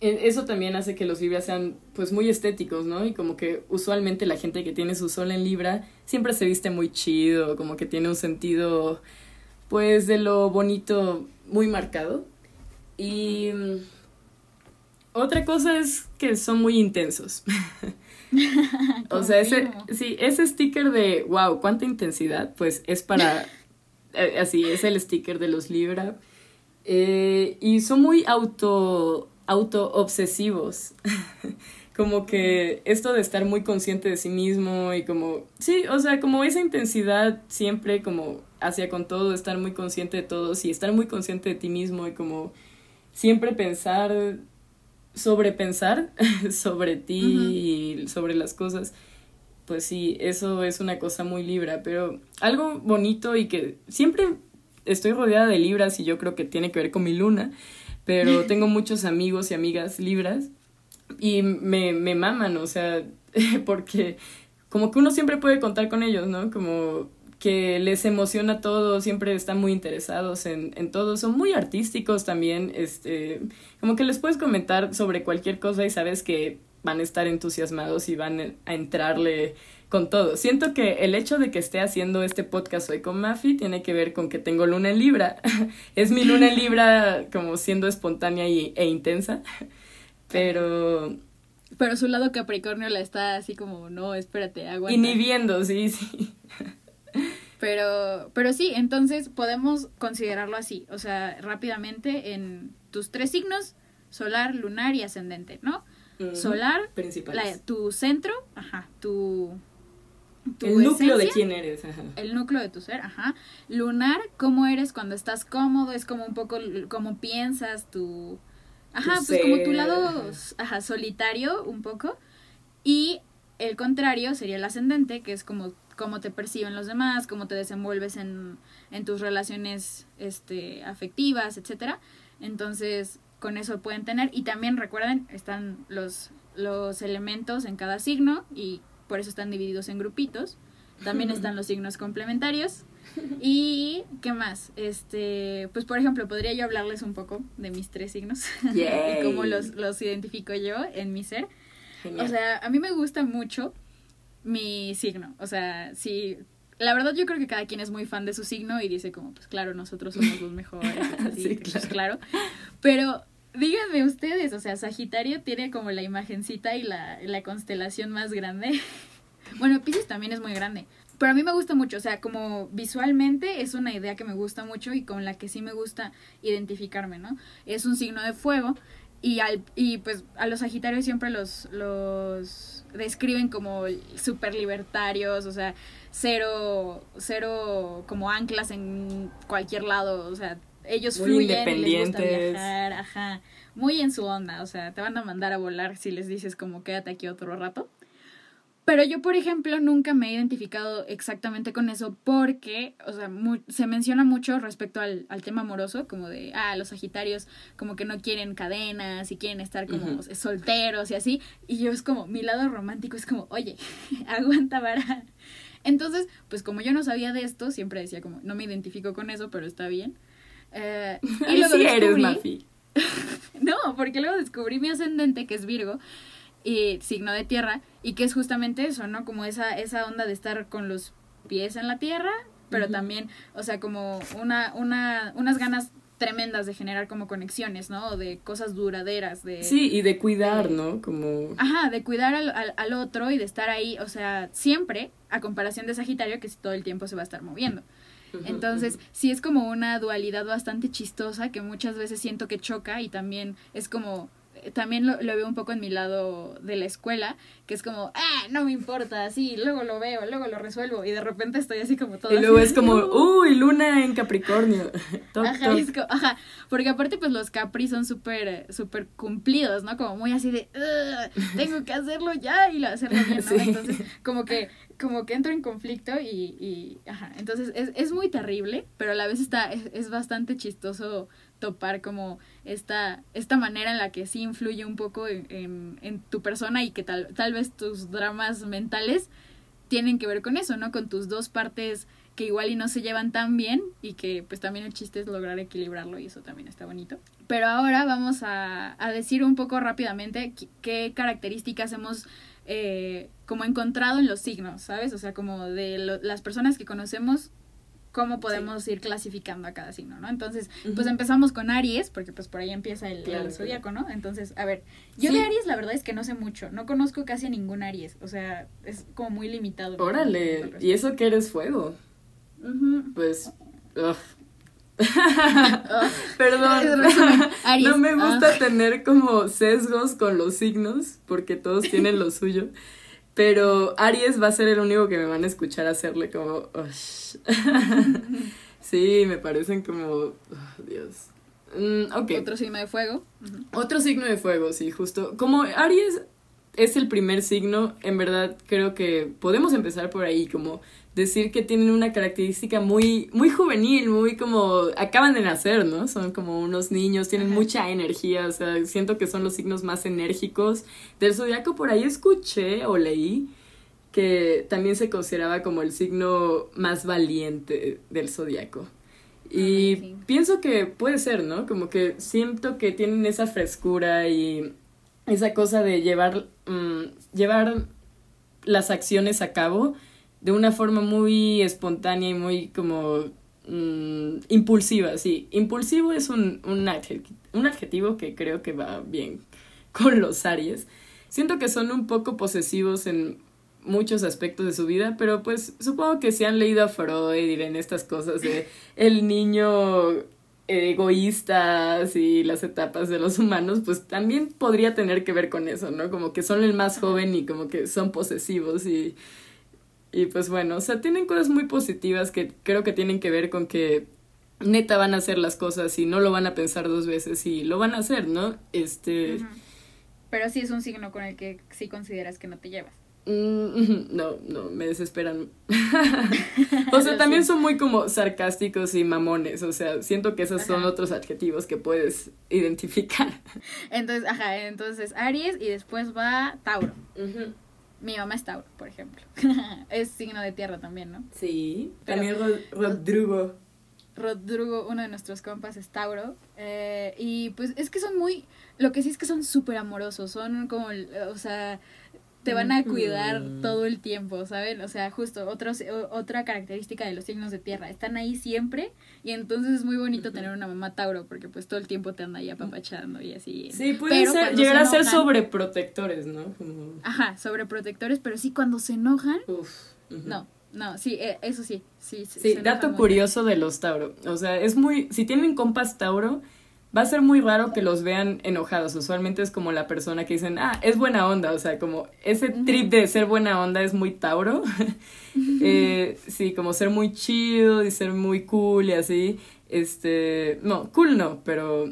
eso también hace que los Libras sean pues muy estéticos, ¿no? Y como que usualmente la gente que tiene su sol en Libra siempre se viste muy chido, como que tiene un sentido pues de lo bonito muy marcado. Y mm, otra cosa es que son muy intensos. [laughs] o sea, ese, sí, ese sticker de wow, cuánta intensidad, pues es para, eh, así, es el sticker de los Libra. Eh, y son muy auto, auto obsesivos. [laughs] como que esto de estar muy consciente de sí mismo y como, sí, o sea, como esa intensidad siempre como hacia con todo, estar muy consciente de todos y estar muy consciente de ti mismo y como siempre pensar, sobrepensar [laughs] sobre ti y sobre las cosas. Pues sí, eso es una cosa muy libra, pero algo bonito y que siempre estoy rodeada de libras y yo creo que tiene que ver con mi luna, pero [laughs] tengo muchos amigos y amigas libras y me, me maman, o sea, [laughs] porque como que uno siempre puede contar con ellos, ¿no? Como que les emociona todo, siempre están muy interesados en, en todo, son muy artísticos también, este, como que les puedes comentar sobre cualquier cosa y sabes que van a estar entusiasmados y van a entrarle con todo. Siento que el hecho de que esté haciendo este podcast hoy con Mafi tiene que ver con que tengo luna en Libra. [laughs] es mi luna en Libra como siendo espontánea y, e intensa. [laughs] Pero Pero su lado Capricornio la está así como, no, espérate, aguanta. Inhibiendo, sí, sí. [laughs] Pero, pero sí, entonces podemos considerarlo así, o sea, rápidamente en tus tres signos, solar, lunar y ascendente, ¿no? Solar, la, tu centro, ajá, tu... el núcleo de quién eres, ajá. El núcleo de tu ser, ajá. Lunar, cómo eres cuando estás cómodo, es como un poco cómo piensas, tu... Ajá, pues como tu lado, ajá, solitario un poco. Y el contrario sería el ascendente, que es como cómo te perciben los demás, cómo te desenvuelves en, en tus relaciones este, afectivas, etcétera. Entonces, con eso pueden tener. Y también recuerden, están los, los elementos en cada signo y por eso están divididos en grupitos. También [laughs] están los signos complementarios. Y qué más, este, pues por ejemplo, podría yo hablarles un poco de mis tres signos [laughs] y cómo los, los identifico yo en mi ser. O sea, a mí me gusta mucho mi signo. O sea, sí, la verdad yo creo que cada quien es muy fan de su signo y dice como, pues claro, nosotros somos los mejores. [laughs] sí, pues, claro. Pero díganme ustedes, o sea, Sagitario tiene como la imagencita y la, la constelación más grande. [laughs] bueno, Pisces también es muy grande. Pero a mí me gusta mucho, o sea, como visualmente es una idea que me gusta mucho y con la que sí me gusta identificarme, ¿no? Es un signo de fuego y, al, y pues a los Sagitarios siempre los, los describen como súper libertarios, o sea, cero, cero como anclas en cualquier lado, o sea, ellos muy fluyen y les gusta viajar, ajá, muy en su onda, o sea, te van a mandar a volar si les dices como quédate aquí otro rato. Pero yo, por ejemplo, nunca me he identificado exactamente con eso porque, o sea, se menciona mucho respecto al, al, tema amoroso, como de, ah, los Sagitarios como que no quieren cadenas y quieren estar como solteros y así. Y yo es como, mi lado romántico es como, oye, [laughs] aguanta vara. Entonces, pues como yo no sabía de esto, siempre decía como, no me identifico con eso, pero está bien. Eh, [laughs] y luego sí eres, Mafi. [laughs] no, porque luego descubrí mi ascendente, que es Virgo, y signo de tierra, y que es justamente eso, ¿no? Como esa, esa onda de estar con los pies en la tierra, pero también, o sea, como una, una, unas ganas tremendas de generar como conexiones, ¿no? De cosas duraderas, de... Sí, y de cuidar, ¿no? Como... Ajá, de cuidar al, al, al, otro y de estar ahí, o sea, siempre, a comparación de Sagitario, que todo el tiempo se va a estar moviendo. Entonces, sí es como una dualidad bastante chistosa que muchas veces siento que choca y también es como también lo, lo, veo un poco en mi lado de la escuela, que es como, ah, no me importa, sí, luego lo veo, luego lo resuelvo, y de repente estoy así como todo. Y luego es como, uy, luna en Capricornio. [laughs] ajá, ajá, porque aparte pues los Capri son súper, súper cumplidos, ¿no? Como muy así de, tengo que hacerlo ya y lo hacerlo bien, ¿no? [laughs] Entonces, como que como que entro en conflicto y, y ajá, entonces es, es muy terrible, pero a la vez está, es, es bastante chistoso topar como esta, esta manera en la que sí influye un poco en, en, tu persona y que tal, tal vez tus dramas mentales tienen que ver con eso, ¿no? Con tus dos partes que igual y no se llevan tan bien y que pues también el chiste es lograr equilibrarlo y eso también está bonito. Pero ahora vamos a, a decir un poco rápidamente qué, características hemos eh, como encontrado en los signos, ¿sabes? O sea, como de las personas que conocemos cómo podemos ir clasificando a cada signo, ¿no? Entonces, pues empezamos con Aries, porque pues por ahí empieza el, zodíaco, ¿no? Entonces, a ver, yo de Aries la verdad es que no sé mucho, no conozco casi a ningún Aries, o sea, es como muy limitado. Órale, ¿y eso que eres fuego? Pues... [laughs] Perdón, no me gusta ah. tener como sesgos con los signos, porque todos tienen lo suyo. Pero Aries va a ser el único que me van a escuchar hacerle como... [laughs] sí, me parecen como... Oh, Dios. Mm, Otro signo de fuego. Otro signo de fuego, sí, justo. Como Aries es el primer signo, en verdad creo que podemos empezar por ahí, como decir que tienen una característica muy, muy juvenil, muy como acaban de nacer, ¿no? Son como unos niños, tienen mucha energía, o sea, siento que son los signos más enérgicos del zodiaco. Por ahí escuché o leí que también se consideraba como el signo más valiente del zodiaco. Y pienso que puede ser, ¿no? Como que siento que tienen esa frescura y esa cosa de llevar, mm, llevar las acciones a cabo de una forma muy espontánea y muy como mm, impulsiva, sí. Impulsivo es un, un, adjetivo, un adjetivo que creo que va bien [laughs] con los Aries. siento que son un poco posesivos en muchos aspectos de su vida, pero pues supongo que si han leído a Freud y en estas cosas de [laughs] el niño egoístas y las etapas de los humanos, pues también podría tener que ver con eso, ¿no? Como que son el más joven y como que son posesivos y, y pues bueno, o sea, tienen cosas muy positivas que creo que tienen que ver con que neta van a hacer las cosas y no lo van a pensar dos veces y lo van a hacer, ¿no? Este... Pero sí es un signo con el que sí consideras que no te llevas. Mm, [laughs] no, no, me desesperan. [laughs] o sea, también son muy como sarcásticos y mamones. O sea, siento que esos son otros adjetivos que puedes identificar. Entonces, ajá, entonces Aries y después va Tauro. Mi mamá es Tauro, por ejemplo. [laughs] es signo de tierra también, ¿no? Sí. también Rodrigo. Rodrigo, uno de nuestros compas, es Tauro. Eh, y pues es que son muy. Lo que sí es que son súper amorosos. Son como. O sea te van a cuidar todo el tiempo, ¿saben? O sea, justo otros, otra característica de los signos de tierra, están ahí siempre y entonces es muy bonito tener una mamá Tauro porque pues todo el tiempo te anda ahí apapachando y así. Sí, pueden llegar a ser sobreprotectores, ¿no? Ajá, sobreprotectores, pero sí cuando se enojan, no. No, sí, e, eso sí, sí. Sí, dato curioso de los Tauro. O sea, es muy, si tienen compas Tauro, va a ser muy raro que los vean enojados. Usualmente es como la persona que dicen, ah, es buena onda. O sea, como ese trip de ser buena onda es muy Tauro. [laughs] eh, sí, como ser muy chido y ser muy cool y así. Este, no, cool no, pero...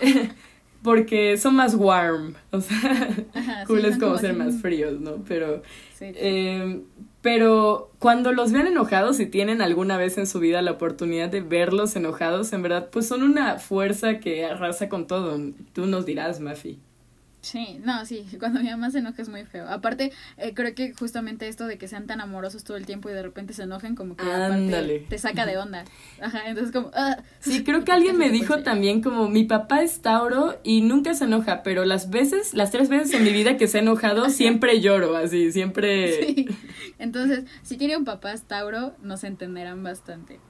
[laughs] porque son más warm. O sea, cool es como, ser más fríos, ¿no? Pero... Eh, pero cuando los vean enojados y tienen alguna vez en su vida la oportunidad de verlos enojados, en verdad, pues son una fuerza que arrasa con todo. Tú nos dirás, Mafi. Sí, no, sí, [laughs] cuando mi mamá se enoja es muy feo. Aparte, eh, creo que justamente esto de que sean tan amorosos todo el tiempo y de repente se enojen, como que te saca de onda. Ajá, entonces como... Ah. Sí, creo que alguien me dijo [laughs] también como, mi papá es Tauro y nunca se enoja, pero las veces, las tres veces en mi vida que se ha enojado, siempre lloro, así, siempre... [laughs] Sí. Entonces, si tiene un papá es Tauro, nos entenderán bastante.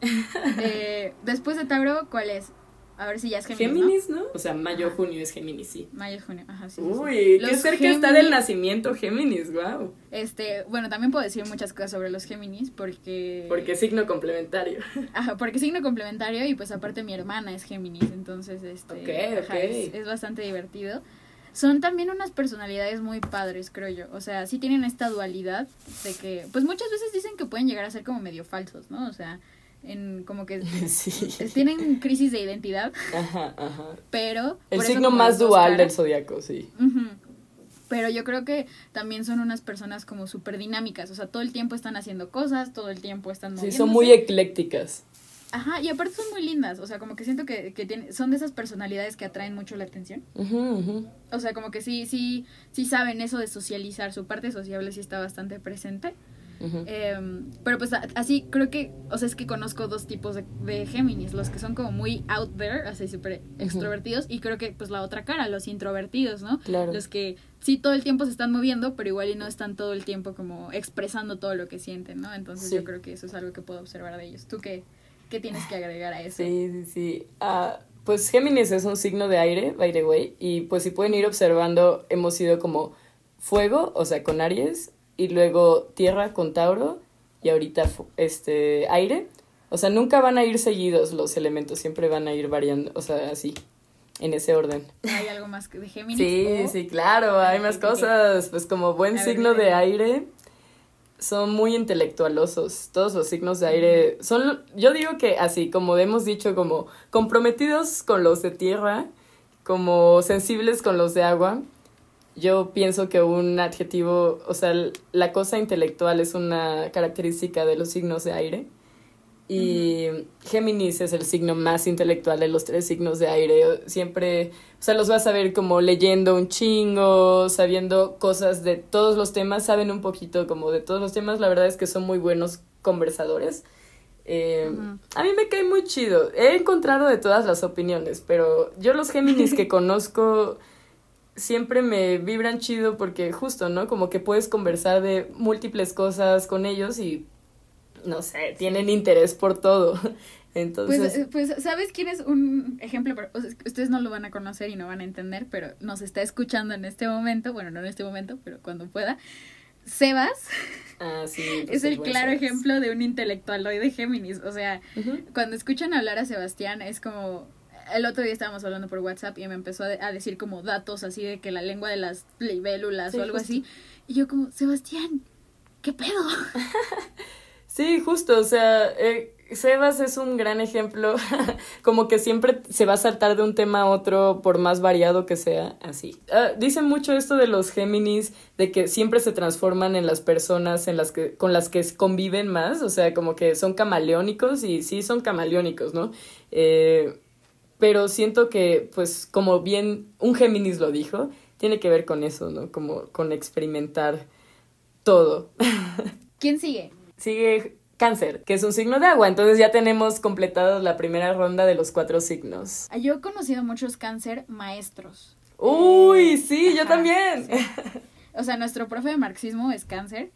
Eh, después de Tauro, ¿cuál es? A ver si ya es Géminis. Géminis, ¿no? O sea, mayo, junio es Géminis, sí. Mayo, junio, ajá, sí. Uy, qué cerca está del nacimiento Géminis, wow. Este, bueno, también puedo decir muchas cosas sobre los Géminis porque. Porque es signo complementario. [laughs] Ajá, porque es signo complementario y pues aparte mi hermana es Géminis, entonces este. Ok, ajá, es, bastante divertido. Son también unas personalidades muy padres, creo yo. O sea, sí tienen esta dualidad de que, pues muchas veces dicen que pueden llegar a ser como medio falsos, ¿no? O sea, en como que [laughs] tienen crisis de identidad. Ajá, ajá. Pero el signo más dual del zodiaco, sí. Pero yo creo que también son unas personas como súper dinámicas, o sea, todo el tiempo están haciendo cosas, todo el tiempo están moviéndose. Sí, son muy eclécticas. Ajá, y aparte son muy lindas, o sea, como que siento que, que son de esas personalidades que atraen mucho la atención. O sea, como que sí, sí, sí saben eso de socializar, su parte sociable sí está bastante presente. Em, pero pues así creo que, o sea, es que conozco dos tipos de, de Géminis, los que son como muy out there, así súper extrovertidos, y creo que pues la otra cara, los introvertidos, ¿no? Los que sí todo el tiempo se están moviendo, pero igual y no están todo el tiempo como expresando todo lo que sienten, ¿no? Entonces yo creo que eso es algo que puedo observar de ellos. ¿Tú qué, qué tienes que agregar a eso? Sí, sí, sí. Ah, pues Géminis es un signo de aire, by the way, y pues si pueden ir observando, hemos sido como fuego, o sea, con Aries, y luego tierra con Tauro y ahorita este aire. O sea, nunca van a ir seguidos los elementos, siempre van a ir variando, o sea, así, en ese orden. ¿Hay algo más de Géminis? Sí, sí, claro, hay más cosas. Pues como buen signo de aire, son muy intelectualosos. Todos los signos de aire son, yo digo que así, como hemos dicho, como comprometidos con los de tierra, como sensibles con los de agua yo pienso que un adjetivo, o sea, la cosa intelectual es una característica de los signos de aire. Y Géminis es el signo más intelectual de los tres signos de aire. Siempre, o sea, los vas a ver como leyendo un chingo, sabiendo cosas de todos los temas, saben un poquito como de todos los temas. La verdad es que son muy buenos conversadores. Eh, a mí me cae muy chido. He encontrado de todas las opiniones, pero yo los Géminis que [laughs] conozco siempre me vibran chido porque justo, ¿no? Como que puedes conversar de múltiples cosas con ellos y no sé, tienen interés por todo. [laughs] Entonces, pues, pues, ¿sabes quién es un ejemplo? ustedes no lo van a conocer y no van a entender, pero nos está escuchando en este momento, bueno, no en este momento, pero cuando pueda. Sebas [laughs] ah, sí, [laughs] pues es el claro ejemplo de un intelectual hoy de Géminis. O sea, cuando escuchan hablar a Sebastián es como... El otro día estábamos hablando por WhatsApp y me empezó a, decir como datos así de que la lengua de las libélulas o algo así. Y yo como, Sebastián, ¿qué pedo? [laughs] sí, justo, o sea, eh, Sebas es un gran ejemplo, [laughs] como que siempre se va a saltar de un tema a otro por más variado que sea, así. Ah, dicen mucho esto de los Géminis, de que siempre se transforman en las personas en las que, con las que conviven más, o sea, como que son camaleónicos y sí son camaleónicos, ¿no? Eh, pero siento que, pues, como bien un Géminis lo dijo, tiene que ver con eso, ¿no? Como con experimentar todo. [laughs] ¿Quién sigue? Sigue cáncer, que es un signo de agua. Entonces ya tenemos completados la primera ronda de los cuatro signos. Yo he conocido muchos cáncer maestros. Uy, sí, yo también. O sea, nuestro profe de marxismo es cáncer.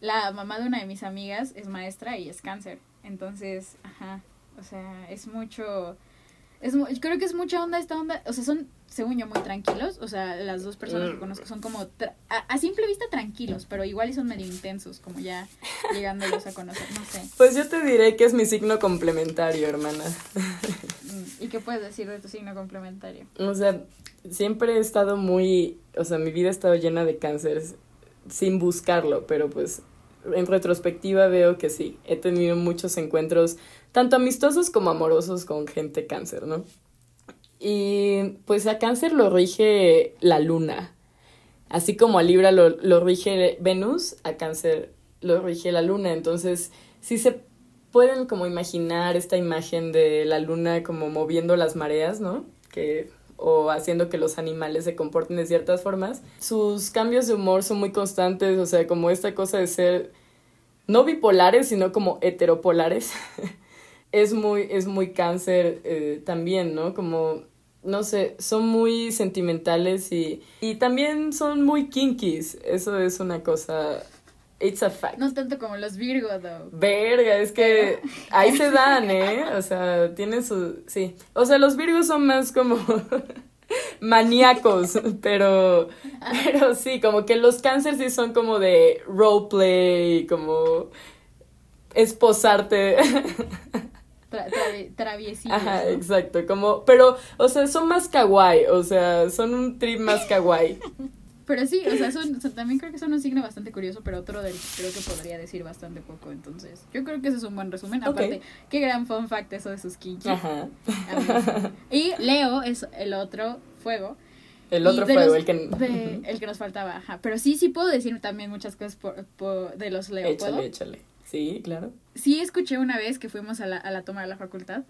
La mamá de una de mis amigas es maestra y es cáncer. Entonces, ajá. O sea, es mucho es, creo que es mucha onda esta onda. O sea, son, según yo, muy tranquilos. O sea, las dos personas que mm. conozco son como, a, simple vista, tranquilos, pero igual y son medio intensos, como ya llegándolos a conocer, no sé. Pues yo te diré que es mi signo complementario, hermana. Mm, ¿Y qué puedes decir de tu signo complementario? O sea, siempre he estado muy, o sea, mi vida ha estado llena de cánceres sin buscarlo, pero pues en retrospectiva veo que sí, he tenido muchos encuentros tanto amistosos como amorosos con gente cáncer, ¿no? Y pues a cáncer lo rige la luna. Así como a Libra lo, lo rige Venus, a cáncer lo rige la luna. Entonces, sí se pueden como imaginar esta imagen de la luna como moviendo las mareas, ¿no? Que o haciendo que los animales se comporten de ciertas formas. Sus cambios de humor son muy constantes, o sea, como esta cosa de ser no bipolares, sino como heteropolares. [laughs] es muy, es muy cáncer eh, también, ¿no? Como, no sé, son muy sentimentales y, y también son muy kinkies. Eso es una cosa It's a fact. No tanto como los Virgo, though. Verga, es que ahí se [laughs] dan, ¿eh? O sea, tienen su... Sí. O sea, los Virgos son más como [laughs] maníacos, [laughs] pero... Pero sí, como que los cánceres sí son como de roleplay, como esposarte. Tra Ajá, exacto, como, pero, o sea, son más kawaii, o sea, son un trip más kawaii. [laughs] Pero sí, o sea, son, también creo que son un signo bastante curioso, pero otro del que creo que podría decir bastante poco. Entonces, yo creo que ese es un buen resumen. Aparte, qué gran fun fact eso de sus kinky. Ajá. [laughs] Y Leo es el otro fuego. El otro fuego, el que... el que nos faltaba, ajá. Pero sí, sí puedo decir también muchas cosas por, de los Leo. Échale, échale. Sí, claro. Sí, escuché una vez que fuimos a la, a la toma de la facultad.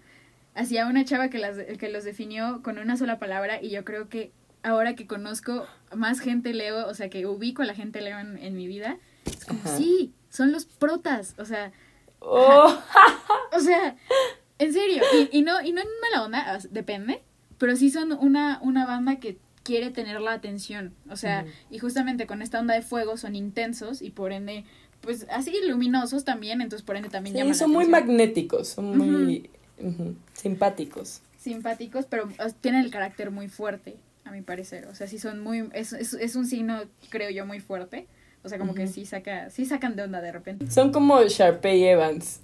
Hacía una chava que, las, que los definió con una sola palabra y yo creo que ahora que conozco más gente Leo, o sea, que ubico a la gente Leo en, mi vida, es como, sí, son los protas, o sea, oh. o sea, en serio, y, no, y no en mala onda, depende, pero sí son una, una banda que quiere tener la atención, o sea, y justamente con esta onda de fuego son intensos y por ende, pues así luminosos también, entonces por ende también sí, son muy magnéticos, son muy simpáticos. Simpáticos, pero tienen el carácter muy fuerte a mi parecer. O sea, sí son muy, es, es, es un signo, creo yo, muy fuerte. O sea, como que sí saca, sí sacan de onda de repente. Son como Sharpay Evans.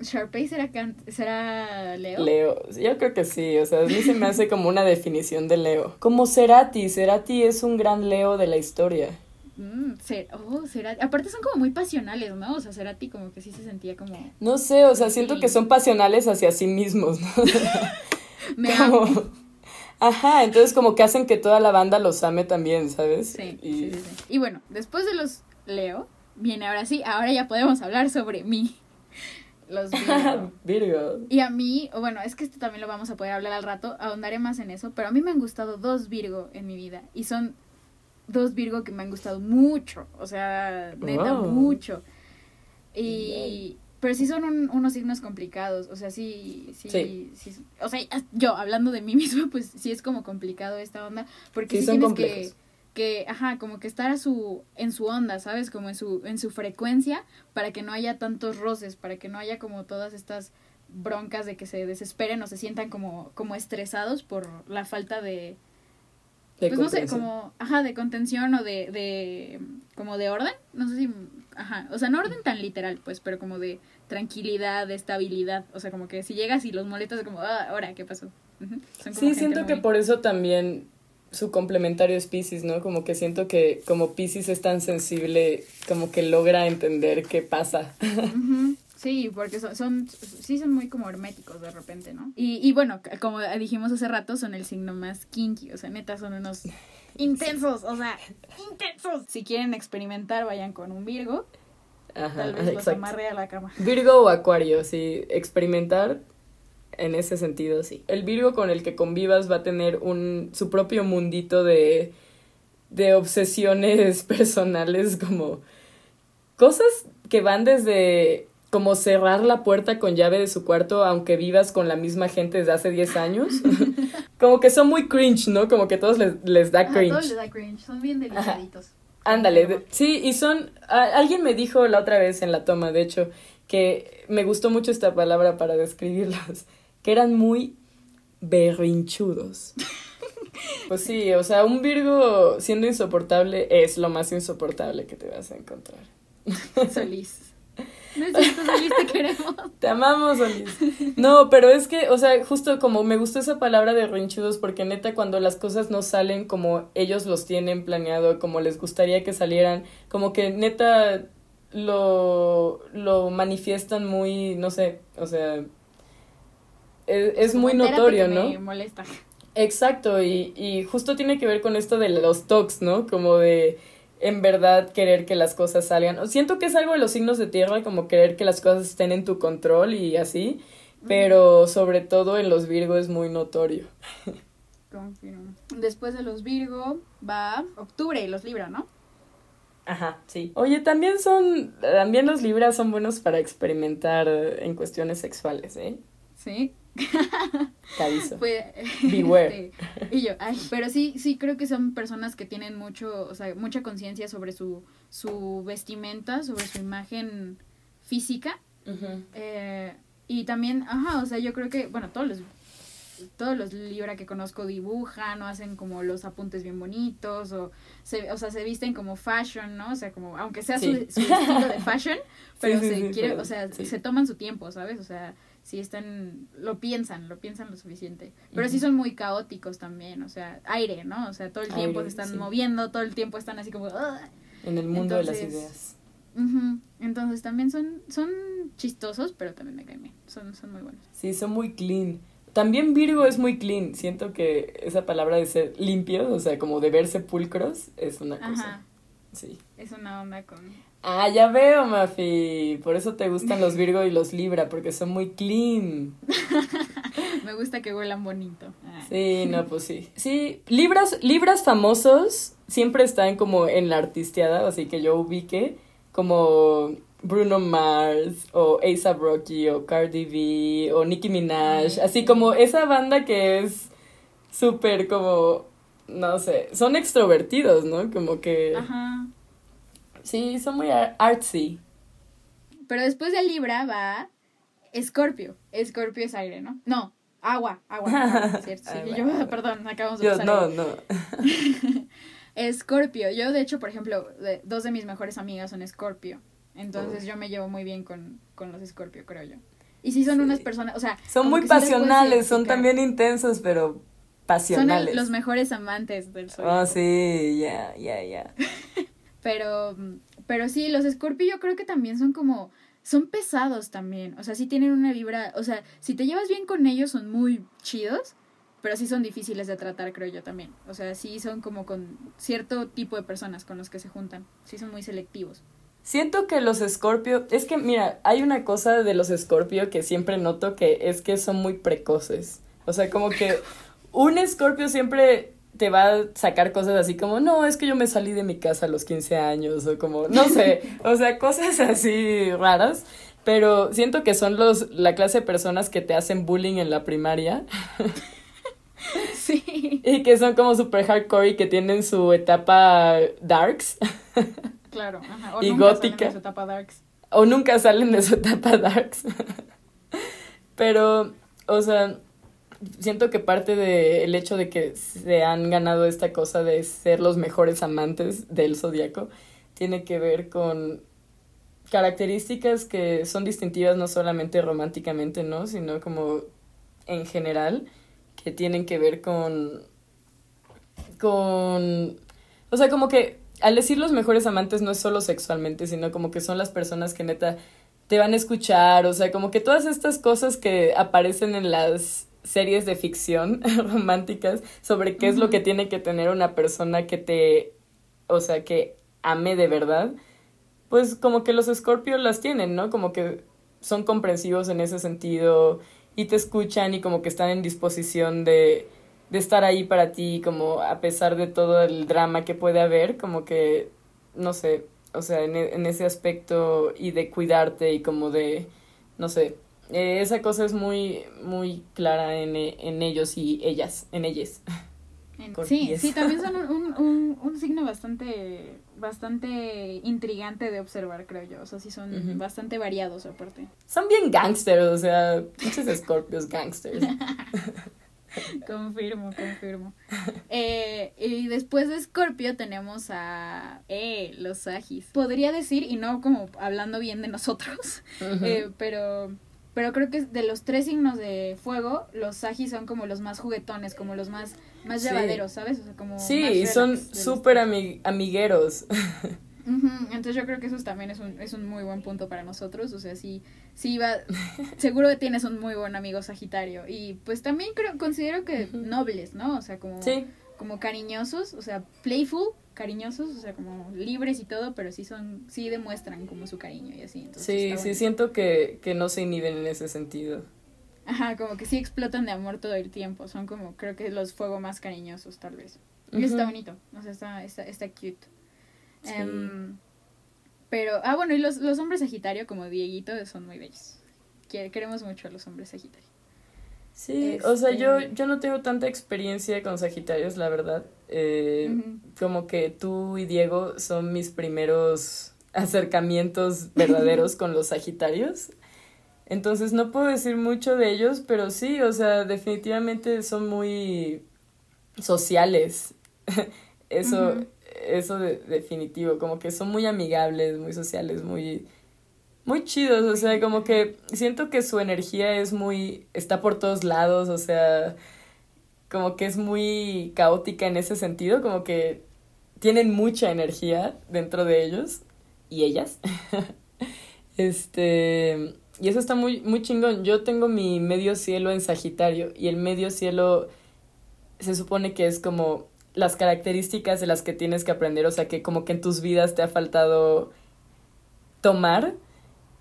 ¿Sharpay será, será Leo? Leo, yo creo que sí, o sea, a mí se me hace como una definición de Leo. Como Cerati, Cerati es un gran Leo de la historia. Mm, oh, Cerati. Aparte son como muy pasionales, ¿no? O sea, Cerati como que sí se sentía como... No sé, o sea, siento que son pasionales hacia sí mismos, ¿no? [laughs] me amo. Ajá, entonces como que hacen que toda la banda los ame también, ¿sabes? Sí, y... sí, sí, Y bueno, después de los Leo, viene ahora sí, ahora ya podemos hablar sobre mí. [laughs] Los Virgo. [laughs] Virgo. Y a mí, bueno, es que esto también lo vamos a poder hablar al rato, ahondaré más en eso, pero a mí me han gustado dos Virgo en mi vida y son dos Virgo que me han gustado mucho, o sea, neta, mucho. Y, pero sí son unos signos complicados, o sea, sí, sí, sí, o sea, yo hablando de mí [laughs] mismo, pues sí es como complicado esta onda, porque sí, tienes que, que, ajá, como que estar a su, en su onda, ¿sabes? Como en su, en su frecuencia, para que no haya tantos roces, para que no haya como todas estas broncas de que se desesperen o se sientan como, como estresados por la falta de, De pues no sé, como, ajá, de contención o de, de, como de orden, no sé si, ajá, o sea, no orden tan literal, pues, pero como de tranquilidad, de estabilidad, o sea, como que si llegas y los molestas, como, ah, ahora, ¿qué pasó? Sí, siento que por eso también su complementario es Pisces, ¿no? Como que siento que como Pisces es tan sensible, como que logra entender qué pasa. Ujú, Sí, porque son, son, sí son muy como herméticos de repente, ¿no? Y, y bueno, como dijimos hace rato, son el signo más kinky, o sea, neta, son unos [laughs] intensos, o sea, intensos. Si quieren experimentar, vayan con un Virgo, Ajá, tal vez los exacto. amarre a la cama. Virgo o Acuario, sí, experimentar en ese sentido, sí. El Virgo con el que convivas va a tener un su propio mundito de de obsesiones [laughs] personales como cosas que van desde como cerrar la puerta con llave de su cuarto aunque vivas con la misma gente desde hace 10 años. [laughs] como que son muy cringe, ¿no? Como que todos les, les da Ajá, cringe. todo les da cringe, son bien delicaditos. Ándale, sí, y son, a- alguien me dijo la otra vez en la toma, de hecho, que me gustó mucho esta palabra para describirlos, que eran muy berrinchudos. [laughs] Pues sí, o sea, un Virgo siendo insoportable es lo más insoportable que te vas a encontrar. Solís. No es cierto, Solís, te queremos. [laughs] Te amamos, Olis. No, pero es que, o sea, justo como me gustó esa palabra de rinchudos, porque neta, cuando las cosas no salen como ellos los tienen planeado, como les gustaría que salieran, como que neta lo, lo manifiestan muy, no sé, o sea, es, es muy notorio, que ¿no? Me molesta. Exacto, y, y justo tiene que ver con esto de los talks, ¿no? Como de en verdad querer que las cosas salgan. Siento que es algo de los signos de tierra, como querer que las cosas estén en tu control y así, pero sobre todo en los Virgo es muy notorio. [laughs] Confirmo. Después de los Virgo va octubre y los Libra, ¿no? Ajá, sí. Oye, también son, también los Libras son buenos para experimentar en cuestiones sexuales, ¿eh? Sí. Te aviso. Pues, [laughs] Beware. este, y yo, ay, pero sí, sí creo que son personas que tienen mucho, o sea, mucha conciencia sobre su, su vestimenta, sobre su imagen física. Eh, y también, ajá, o sea, yo creo que, bueno, todos los todos los Libra que conozco dibujan o hacen como los apuntes bien bonitos o se, o sea, se visten como fashion, ¿no? O sea, como aunque sea su, Sí. su estilo de fashion, [laughs] pero sí, se sí, quiere, pero- o sea, se toman su tiempo, ¿sabes? O sea, si están, lo piensan, lo piensan lo suficiente. Pero sí Ujú. son muy caóticos también, o sea, aire, ¿no? O sea, todo el tiempo se están sí. moviendo, todo el tiempo están así como... "Ugh". En el mundo de las ideas. Ujú. Entonces también son, son chistosos, pero también me caen bien. Son, son muy buenos. Sí, son muy clean. También Virgo es muy clean. Siento que esa palabra de ser limpios, o sea, como de ver sepulcros, es una cosa. Ajá. Sí. Es una onda con... Ah, ya veo, Mafi. Por eso te gustan los Virgo y los Libra, porque son muy clean. [laughs] Me gusta que huelan bonito. Ah. Sí, no, pues sí. Sí, Libras, Libras famosos siempre están como en la artisteada, así que yo ubique como Bruno Mars o A$AP Rocky o Cardi B o Nicki Minaj, así como esa banda que es súper como, no sé, son extrovertidos, ¿no? Como que... Ajá. Sí, son muy ar- artsy. Pero después de Libra va Escorpio. Escorpio es aire, ¿no? No, agua, agua. agua, ¿cierto? Sí, Agua, [laughs] yo, agua. perdón, acabamos de Yo, pasar no, ahí. no. [laughs] Escorpio. Yo, de hecho, por ejemplo, de- dos de mis mejores amigas son Escorpio. Entonces yo me llevo muy bien con, con los Escorpio, creo yo. Y sí son Sí. unas personas, o sea... Son muy pasionales, son también intensos, pero Son pasionales. el- los mejores amantes del sol. Oh, sí, ya, ya, ya. [laughs] Pero, pero sí, los Scorpio yo creo que también son como, son pesados también. O sea, sí tienen una vibra, o sea, si te llevas bien con ellos son muy chidos, pero sí son difíciles de tratar, creo yo también. O sea, sí son como con cierto tipo de personas con los que se juntan. Sí son muy selectivos. Siento que los Scorpio, es que mira, hay una cosa de los Scorpio que siempre noto que es que son muy precoces. O sea, como que [laughs] un Scorpio siempre te va a sacar cosas así como, no, es que yo me salí de mi casa a los 15 años o como, no sé, o sea, cosas así raras. Pero siento que son los la clase de personas que te hacen bullying en la primaria. [laughs] Sí. Y que son como super hardcore y que tienen su etapa darks. Claro, ajá. O Y nunca gótica. salen de su etapa darks. o nunca salen de su etapa darks. Pero, o sea, siento que parte del hecho de que se han ganado esta cosa de ser los mejores amantes del zodiaco tiene que ver con características que son distintivas no solamente románticamente, ¿no? Sino como en general, que tienen que ver con. con. O sea, como que al decir los mejores amantes no es solo sexualmente, sino como que son las personas que neta te van a escuchar, o sea, como que todas estas cosas que aparecen en las series de ficción [laughs] románticas sobre qué es lo que tiene que tener una persona que te, o sea, que ame de verdad, pues como que los escorpios las tienen, ¿no? Como que son comprensivos en ese sentido y te escuchan y como que están en disposición de, de estar ahí para ti, como a pesar de todo el drama que puede haber, como que, no sé, o sea, en, en ese aspecto y de cuidarte y como de, no sé, eh, esa cosa es muy, muy clara en, e- en ellos y ellas, en ellas. Sí, pies. sí, también son un, un, [laughs] un, un signo bastante, bastante intrigante de observar, creo yo. O sea, sí son bastante variados aparte. Son bien gangsters, o sea, muchos escorpios gangsters. [laughs] confirmo, confirmo. Eh, y después de Scorpio tenemos a eh, los Sagis. Podría decir, y no como hablando bien de nosotros, eh, pero, pero creo que de los tres signos de fuego, los Sagis son como los más juguetones, como los más, más Sí. llevaderos, ¿sabes? O sea, como Sí, más y son súper tres. ami- amigueros. Entonces yo creo que eso también es un, es un muy buen punto para nosotros. O sea, sí, sí va, [laughs] seguro que tienes un muy buen amigo Sagitario. Y pues también creo, considero que nobles, ¿no? O sea, como, Sí, como cariñosos, o sea, playful, cariñosos, o sea, como libres y todo, pero sí son, sí demuestran como su cariño y así. Entonces sí, está sí, bonito. siento que, que no se inhiben en ese sentido. Ajá, como que sí explotan de amor todo el tiempo. Son como, creo que los fuego más cariñosos, tal vez. Y eso está Ujú. bonito, o sea, está, está, está cute. Sí. Em, pero, ah, bueno, y los, los hombres Sagitario, como Dieguito, son muy bellos. Queremos mucho a los hombres Sagitario. Sí, o sea, yo, Este- yo no tengo tanta experiencia con Sagitarios, la verdad. Eh. Como que tú y Diego son mis primeros acercamientos [laughs] verdaderos con los Sagitarios. Entonces no puedo decir mucho de ellos, pero sí, o sea, definitivamente son muy sociales. [laughs] Eso, eso de- definitivo, como que son muy amigables, muy sociales, muy, muy chidos, o sea, como que siento que su energía es muy, está por todos lados, o sea, como que es muy caótica en ese sentido, como que tienen mucha energía dentro de ellos y ellas. [laughs] este, y eso está muy, muy chingón. Yo tengo mi medio cielo en Sagitario y el medio cielo se supone que es como las características de las que tienes que aprender, o sea, que como que en tus vidas te ha faltado tomar.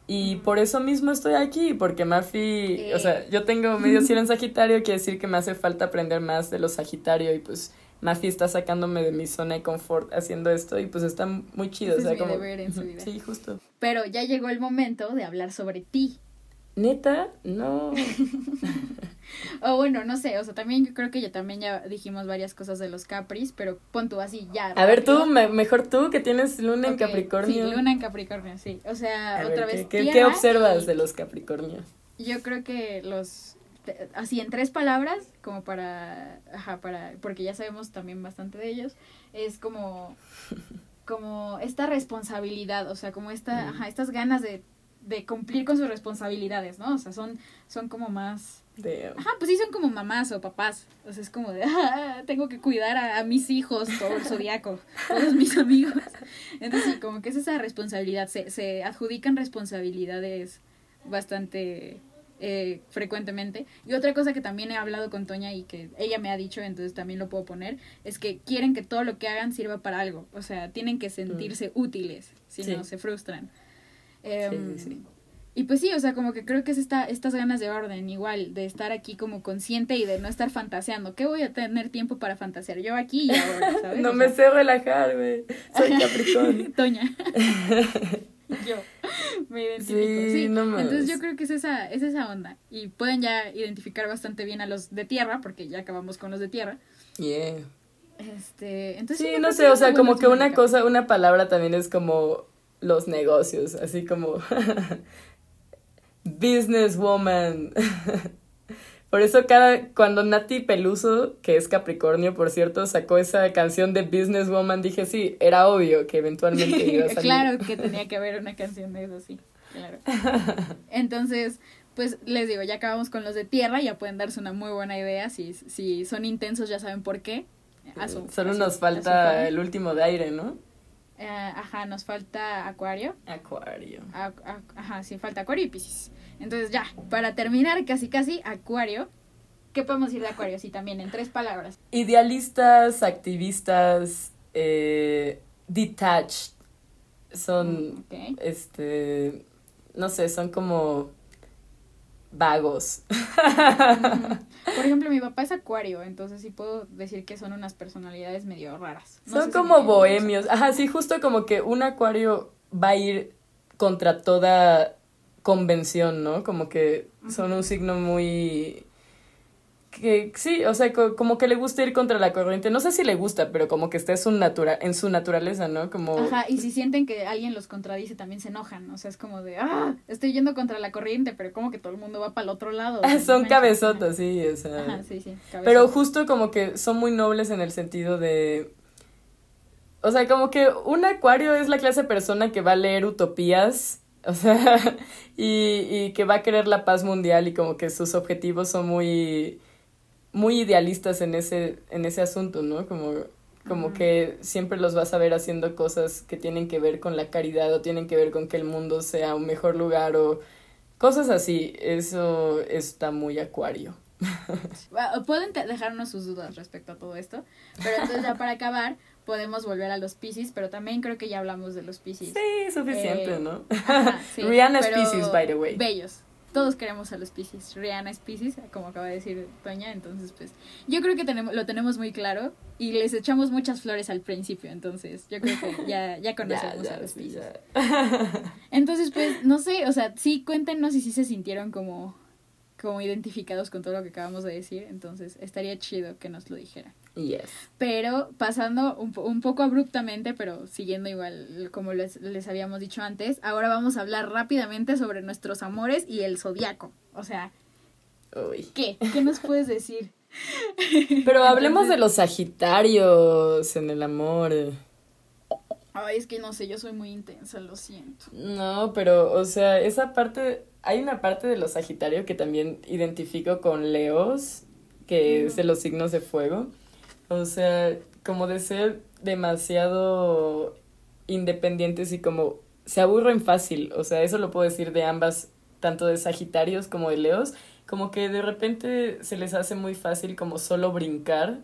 Y por eso mismo estoy aquí, porque Mafi, o sea, yo tengo medio cielo en [laughs] Sagitario, quiere decir que me hace falta aprender más de los Sagitario y pues Mafi está sacándome de mi zona de confort haciendo esto y pues está muy chido, Ese o sea, como en su vida. Sí, justo. Pero ya llegó el momento de hablar sobre ti. Neta, no. [laughs] O bueno, no sé, o sea, también yo creo que ya también ya dijimos varias cosas de los Capris, pero pon tú así ya. A ver tú, me- mejor tú que tienes luna en Capricornio. Sí, luna en Capricornio, sí. O sea, A otra ver, vez. ¿qué, qué, observas y- de los Capricornio? Yo creo que los así en tres palabras, como para ajá, para porque ya sabemos también bastante de ellos, es como como esta responsabilidad, o sea, como esta, Mm. ajá, estas ganas de de cumplir con sus responsabilidades, ¿no? O sea, son son como más De, Ajá, pues sí son como mamás o papás. O sea, es como de, [laughs] ah, tengo que cuidar a, a mis hijos, todo el zodiaco, todos mis amigos. Entonces, como que es esa responsabilidad. Se, se adjudican responsabilidades bastante eh, frecuentemente. Y otra cosa que también he hablado con Toña y que ella me ha dicho, entonces también lo puedo poner, es que quieren que todo lo que hagan sirva para algo. O sea, tienen que sentirse útiles, si Sí. no se frustran. Sí, Em, sí, sí. Y pues sí, o sea, como que creo que es esta, estas ganas de orden, igual, de estar aquí como consciente y de no estar fantaseando. ¿Qué voy a tener tiempo para fantasear? Yo aquí y ahora, [laughs] ¿sabes? No O me sea, sé relajar, güey. Soy [laughs] Capricornio. Toña. [laughs] yo me identifico. Sí, entonces yo creo que es esa, es esa onda. Y pueden ya identificar bastante bien a los de tierra, porque ya acabamos con los de tierra. Yeah. Este, entonces sí, no sé, o sea, como que una cosa, una palabra también es como los negocios, así como businesswoman. [laughs] Por eso cada cuando Nati Peluso, que es Capricornio, por cierto, sacó esa canción de Businesswoman, dije, sí, era obvio que eventualmente iba a [laughs] salir. claro que [laughs] tenía que haber una canción de eso, sí. Claro. Entonces, pues les digo, ya acabamos con los de tierra, ya pueden darse una muy buena idea. Si, si son intensos, ya saben por qué. Solo nos falta el último de aire, ¿no? Eh, ajá, nos falta Acuario. Acuario. ajá, sí, falta Acuario y Pisces. Entonces ya, para terminar casi casi, Acuario. ¿Qué podemos decir de Acuario? Sí, también en tres palabras. Idealistas, activistas, eh, detached. Son, mm, este, no sé, son como vagos. [laughs] Por ejemplo, mi papá es acuario, entonces sí puedo decir que son unas personalidades medio raras. son como bohemios. Ajá, sí, justo como que un acuario va a ir contra toda convención, ¿no? Como que son un signo muy que sí, o sea, como que le gusta ir contra la corriente. No sé si le gusta, pero como que está en su, natura en su naturaleza, ¿no? Como... Ajá, y si sienten que alguien los contradice, también se enojan. O sea, es como de, ah, estoy yendo contra la corriente, pero como que todo el mundo va para el otro lado. son cabezotas, sí, o sea. Ajá, sí, sí. Pero justo como que son muy nobles en el sentido de... O sea, como que un acuario es la clase de persona que va a leer utopías [laughs] o sea, y, y que va a querer la paz mundial y como que sus objetivos son muy muy idealistas en ese, en ese asunto, ¿no? Como, como que siempre los vas a ver haciendo cosas que tienen que ver con la caridad o tienen que ver con que el mundo sea un mejor lugar o cosas así. Eso está muy acuario. [laughs] Pueden dejarnos sus dudas respecto a todo esto, pero entonces ya para acabar podemos volver a los Pisces, pero también creo que ya hablamos de los Pisces. Sí, suficiente, eh, ¿no? [laughs] Rihanna es Pisces, by the way. Bellos todos queremos a los Pisces. Rihanna es Pisces, como acaba de decir Toña, entonces pues yo creo que tenemos, lo tenemos muy claro y les echamos muchas flores al principio, entonces yo creo que ya, [laughs] ya conocemos a los Pisces. Entonces pues no sé, o sea, sí cuéntenos si sí se sintieron como, como identificados con todo lo que acabamos de decir, entonces estaría chido que nos lo dijeran. Yes. Pero pasando un, un, poco abruptamente, pero siguiendo igual como les, les habíamos dicho antes, ahora vamos a hablar rápidamente sobre nuestros amores y el zodiaco. O sea, ¿qué? ¿Qué nos puedes decir? Pero hablemos de los Sagitarios en el amor. Ay, es que no sé, yo soy muy intensa, lo siento. No, pero, o sea, esa parte, hay una parte de los Sagitarios que también identifico con Leos, que es de los signos de fuego. O sea, como de ser demasiado independientes y como se aburren fácil. O sea, eso lo puedo decir de ambas, tanto de Sagitarios como de Leos. Como que de repente se les hace muy fácil como solo brincar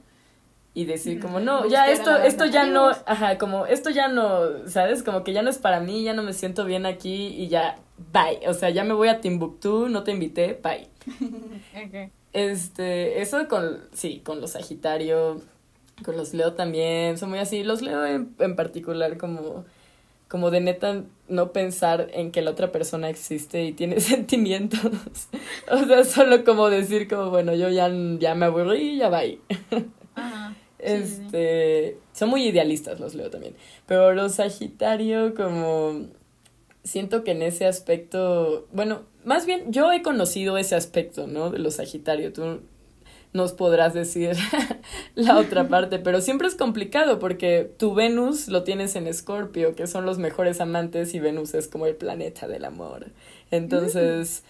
y decir como no, ya esto esto ya no, ajá, como esto ya no, ¿sabes? Como que ya no es para mí, ya no me siento bien aquí y ya bye. O sea, ya me voy a Timbuktu, no te invité, bye. [laughs] Este, eso con, sí, con los Sagitario, con los Leo también, son muy así. Los Leo en, en particular como, como de neta no pensar en que la otra persona existe y tiene [laughs] sentimientos. o sea, solo como decir como, bueno, yo ya, ya me aburrí y ya va [laughs] este, son muy idealistas los Leo también. Pero los Sagitario como siento que en ese aspecto, bueno, más bien yo he conocido ese aspecto, ¿no? De los Sagitario. Tú nos podrás decir [laughs] la otra [laughs] parte, pero siempre es complicado porque tu Venus lo tienes en Escorpio, que son los mejores amantes y Venus es como el planeta del amor. Entonces,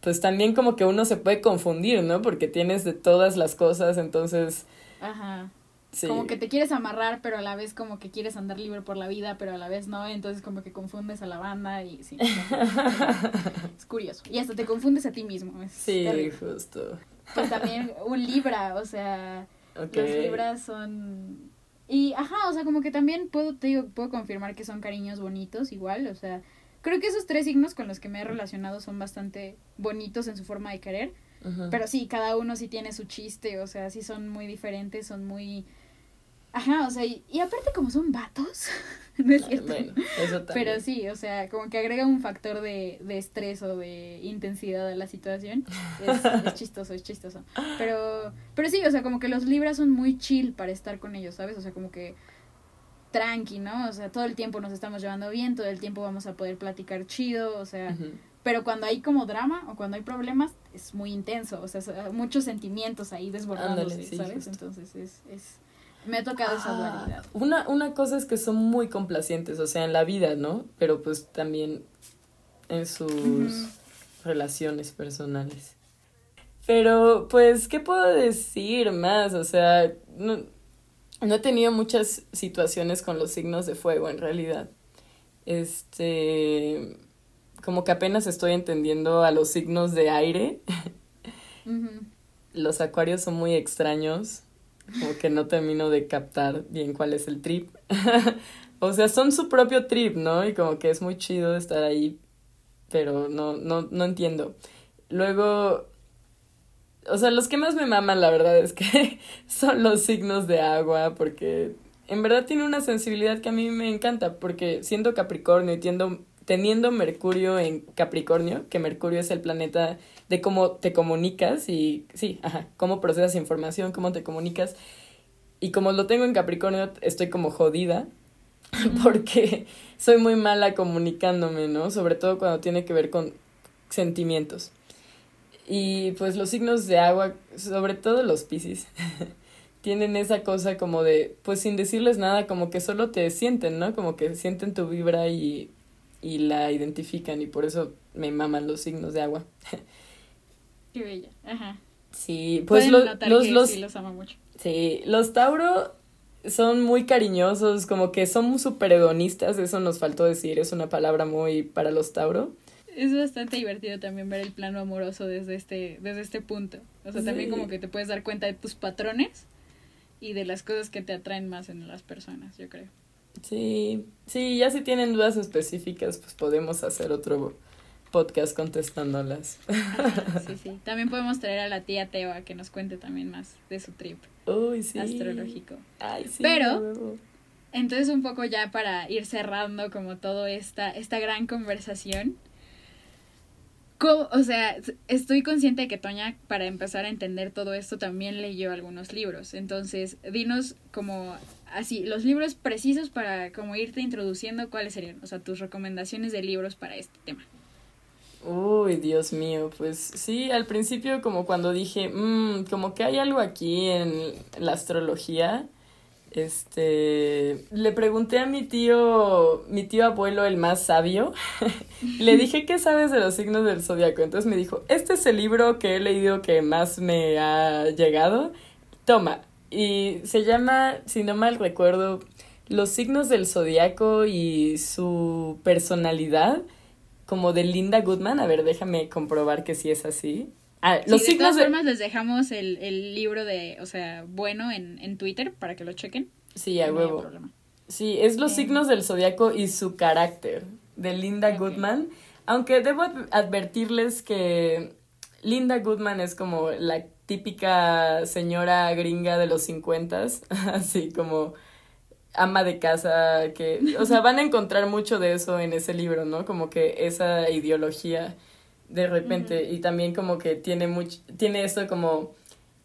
pues también como que uno se puede confundir, ¿no? Porque tienes de todas las cosas, entonces... Ajá. Como que te quieres amarrar, pero a la vez como que quieres andar libre por la vida, pero a la vez no, entonces como que confundes a la banda y sí. es curioso. Y hasta te confundes a ti mismo. sí, justo. Pues también un Libra, o sea, los Libras son... Y, ajá, o sea, como que también puedo, te digo, puedo confirmar que son cariños bonitos igual, o sea, creo que esos tres signos con los que me he relacionado son bastante bonitos en su forma de querer pero sí, cada uno sí tiene su chiste, o sea, sí son muy diferentes, son muy... Ajá, o sea, y, y aparte como son vatos, [laughs] no es cierto. Bueno, eso también. Pero sí, o sea, como que agrega un factor de, de estrés o de intensidad a la situación. Es, es [laughs] chistoso, es chistoso. Pero, pero sí, o sea, como que los libras son muy chill para estar con ellos, ¿sabes? O sea, como que tranqui, ¿no? O sea, todo el tiempo nos estamos llevando bien, todo el tiempo vamos a poder platicar chido, o sea. Pero cuando hay como drama o cuando hay problemas es muy intenso, o sea, so- muchos sentimientos ahí desbordándose, Ándale, sí, ¿sabes? justo. Entonces es, es, me ha tocado esa Ah, dualidad. una, una cosa es que son muy complacientes, o sea, en la vida, ¿no? Pero pues también en sus relaciones personales. Pero, pues, ¿qué puedo decir más? O sea, no, no he tenido muchas situaciones con los signos de fuego, en realidad. Este, como que apenas estoy entendiendo a los signos de aire. Los acuarios son muy extraños, como que no termino de captar bien cuál es el trip. [laughs] o sea, son su propio trip, ¿no? Y como que es muy chido estar ahí, pero no, no, no entiendo. Luego, o sea, los que más me maman, la verdad es que [laughs] son los signos de agua, porque en verdad tiene una sensibilidad que a mí me encanta, porque siendo Capricornio y tiendo- teniendo Mercurio en Capricornio, que Mercurio es el planeta de cómo te comunicas y, sí, ajá, cómo procesas información, cómo te comunicas. Y como lo tengo en Capricornio, estoy como jodida, [laughs] porque soy muy mala comunicándome, ¿no? Sobre todo cuando tiene que ver con sentimientos. Y pues los signos de agua, sobre todo los Piscis, [laughs] tienen esa cosa como de, pues sin decirles nada, como que solo te sienten, ¿no? Como que sienten tu vibra y, y la identifican y por eso me maman los signos de agua. [laughs] Qué bella. Ajá. Sí, pues los, que los, sí los amo mucho. sí, los Tauro son muy cariñosos, como que son súper hedonistas, eso nos faltó decir, es una palabra muy para los Tauro. Es bastante divertido también ver el plano amoroso desde este, desde este punto. O sea, también como que te puedes dar cuenta de tus patrones y de las cosas que te atraen más en las personas, yo creo. Sí, sí, ya si tienen dudas específicas, pues podemos hacer otro podcast contestándolas. [laughs] Sí, sí. También podemos traer a la tía Teo a que nos cuente también más de su trip Uy, sí. astrológico. Ay, sí. Pero-. Entonces, un poco ya para ir cerrando como todo esta, esta gran conversación. ¿cómo- o sea, estoy consciente de que Toña, para empezar a entender todo esto, también leyó algunos libros. Entonces, dinos como así, los libros precisos para como irte introduciendo, ¿cuáles serían? O sea, tus recomendaciones de libros para este tema. Uy, Dios mío, pues sí, al principio como cuando dije, "Mm, como que hay algo aquí en la astrología, este, le pregunté a mi tío, mi tío abuelo, el más sabio, [laughs] le dije, ¿qué sabes de los signos del zodiaco? Entonces me dijo, este es el libro que he leído que más me ha llegado, toma, y se llama, si no mal recuerdo, Los signos del zodiaco y su personalidad como de Linda Goodman. A ver, déjame comprobar que sí es así. Ah, los sí, de signos todas de... formas les dejamos el, el libro de, o sea, bueno en, en Twitter para que lo chequen. Sí, a No huevo. Sí, es los Eh. signos del zodiaco y su carácter de Linda. Goodman. Aunque debo ad- advertirles que Linda Goodman es como la típica señora gringa de los 50, [laughs] así como ama de casa que, o sea, van a encontrar mucho de eso en ese libro, ¿no? Como que esa ideología de repente y también como que tiene mucho tiene esto como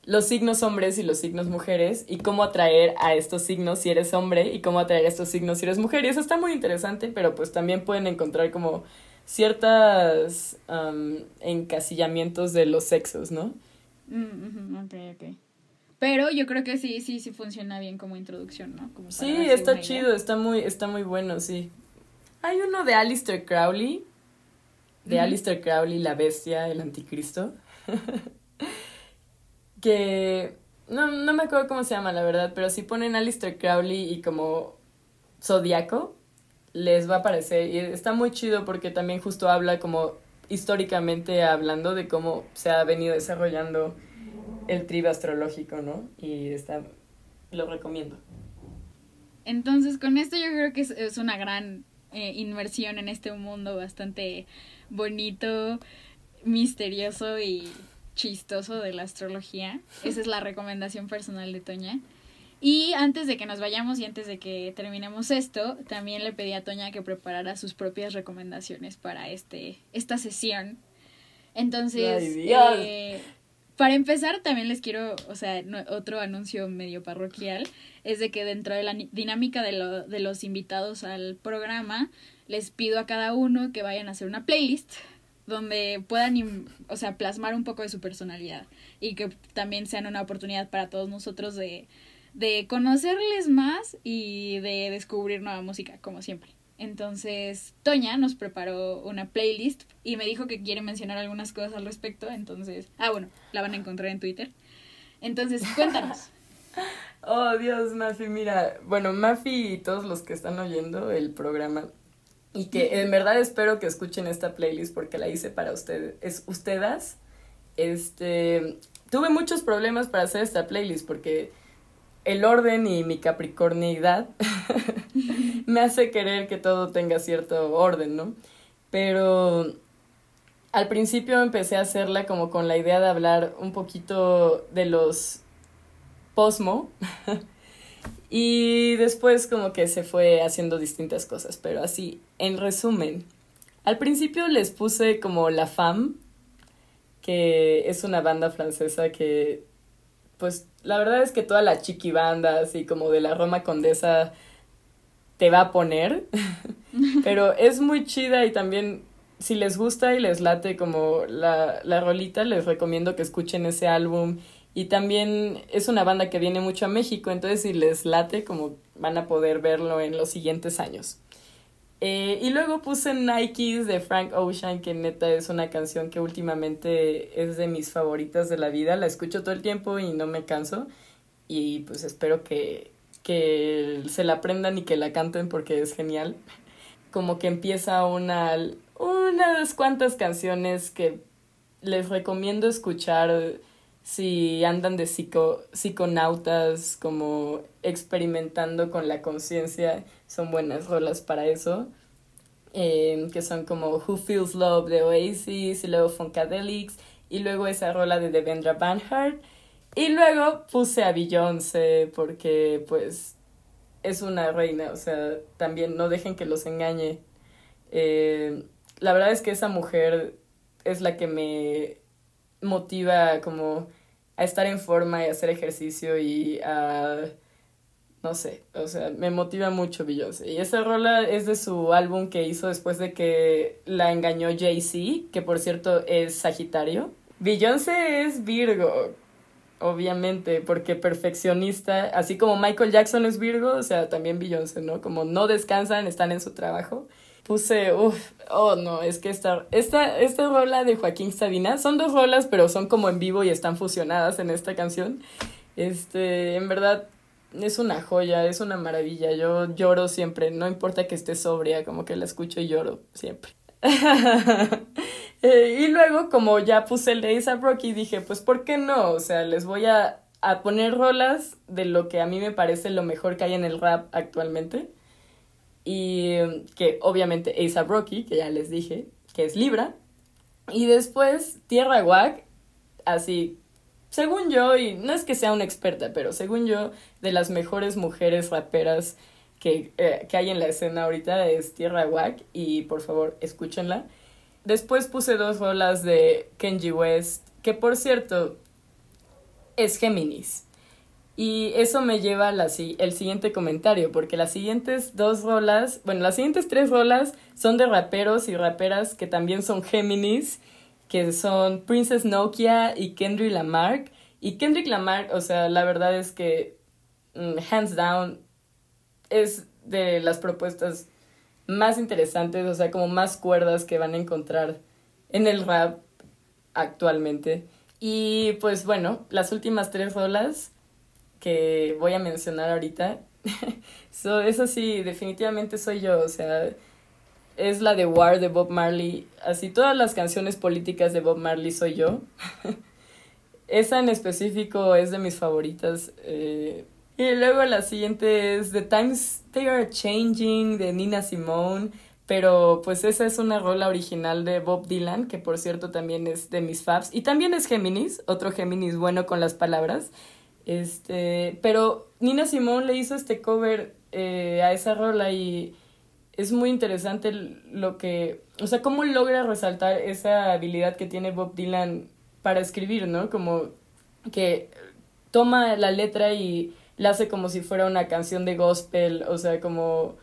los signos hombres y los signos mujeres y cómo atraer a estos signos si eres hombre y cómo atraer a estos signos si eres mujer. Y eso está muy interesante, pero pues también pueden encontrar como ciertas am, encasillamientos de los sexos, ¿no? Mm, ujú, ok, ok. Pero yo creo que sí, sí, sí funciona bien como introducción, ¿no? Como Sí, está idea. chido, está muy, está muy bueno, sí. Hay uno de Alistair Crowley, de Ujú. Alistair Crowley, la bestia, el anticristo, [laughs] que no, no me acuerdo cómo se llama, la verdad, pero si ponen Alistair Crowley y como zodiaco, les va a aparecer, y está muy chido porque también justo habla como históricamente hablando de cómo se ha venido desarrollando el tribe astrológico, ¿no? Y está, lo recomiendo. Entonces, con esto yo creo que es, es una gran eh, inmersión en este mundo bastante bonito, misterioso y chistoso de la astrología. Esa es la recomendación personal de Toña. Y antes de que nos vayamos y antes de que terminemos esto, también le pedí a Toña que preparara sus propias recomendaciones para este, esta sesión. Entonces, eh, para empezar, también les quiero, o sea, otro anuncio medio parroquial, es de que dentro de la dinámica de, lo, de los invitados al programa, les pido a cada uno que vayan a hacer una playlist donde puedan, o sea, plasmar un poco de su personalidad y que también sean una oportunidad para todos nosotros de de conocerles más y de descubrir nueva música, como siempre. Entonces, Toña nos preparó una playlist y me dijo que quiere mencionar algunas cosas al respecto. Entonces, ah, bueno, la van a encontrar en Twitter. Entonces, cuéntanos. [laughs] oh, Dios, Mafi, mira, bueno, Mafi y todos los que están oyendo el programa y que en verdad espero que escuchen esta playlist porque la hice para ustedes, es ustedes. Este, tuve muchos problemas para hacer esta playlist porque el orden y mi capricornidad [laughs] me hace querer que todo tenga cierto orden, ¿no? Pero al principio empecé a hacerla como con la idea de hablar un poquito de los posmo [laughs] y después como que se fue haciendo distintas cosas, pero así, en resumen, al principio les puse como La Femme, que es una banda francesa que pues la verdad es que toda la chiqui banda, así como de la Roma Condesa, te va a poner. [laughs] Pero es muy chida y también, si les gusta y les late como la, la rolita, les recomiendo que escuchen ese álbum. Y también es una banda que viene mucho a México, entonces si les late, como van a poder verlo en los siguientes años. Eh, y luego puse Nikes de Frank Ocean, que neta es una canción que últimamente es de mis favoritas de la vida. La escucho todo el tiempo y no me canso. Y pues espero que, que se la aprendan y que la canten porque es genial. Como que empieza una, unas cuantas canciones que les recomiendo escuchar si andan de psico, psiconautas, como experimentando con la conciencia, son buenas rolas para eso. Eh, que son como Who Feels Love de Oasis y luego Funkadelics y luego esa rola de Devendra Banhart y luego puse a Beyoncé porque pues es una reina, o sea, también no dejen que los engañe. Eh, la verdad es que esa mujer es la que me motiva como a estar en forma y hacer ejercicio y a no sé, o sea, me motiva mucho Beyoncé. Y esa rola es de su álbum que hizo después de que la engañó Jay-Z, que por cierto es Sagitario. Beyoncé es Virgo, obviamente, porque perfeccionista, así como Michael Jackson es Virgo, o sea, también Beyoncé, ¿no? Como no descansan, están en su trabajo puse, uff, oh no, es que esta, esta, esta rola de Joaquín Sabina, son dos rolas, pero son como en vivo y están fusionadas en esta canción. Este, en verdad, es una joya, es una maravilla. Yo lloro siempre, no importa que esté sobria, como que la escucho y lloro siempre. [laughs] Eh, y luego, como ya puse el de A$AP Rocky, dije, pues, ¿por qué no? O sea, les voy a, a poner rolas de lo que a mí me parece lo mejor que hay en el rap actualmente y que obviamente A$AP Rocky, que ya les dije, que es Libra, y después Tierra Wack, así, según yo, y no es que sea una experta, pero según yo, de las mejores mujeres raperas que, eh, que hay en la escena ahorita es Tierra Wack, y por favor, escúchenla. Después puse dos rolas de Kenji West, que por cierto, es Géminis. Y eso me lleva a la, el siguiente comentario, porque las siguientes dos rolas, bueno, las siguientes tres rolas son de raperos y raperas que también son Géminis, que son Princess Nokia y Kendrick Lamar. Y Kendrick Lamar, o sea, la verdad es que, mm, hands down, es de las propuestas más interesantes, o sea, como más cuerdas que van a encontrar en el rap actualmente. Y pues bueno, las últimas tres rolas que voy a mencionar ahorita, [laughs] so, eso sí, definitivamente soy yo, o sea, es la de War de Bob Marley, así todas las canciones políticas de Bob Marley soy yo. [laughs] Esa en específico es de mis favoritas. Eh, y luego la siguiente es The Times They Are Changing de Nina Simone. Pero pues esa es una rola original de Bob Dylan, que por cierto también es de mis faves. Y también es Géminis, otro Géminis bueno con las palabras. Este, pero Nina Simón le hizo este cover eh, a esa rola y es muy interesante lo que, o sea, cómo logra resaltar esa habilidad que tiene Bob Dylan para escribir, ¿no? Como que toma la letra y la hace como si fuera una canción de gospel, o sea, como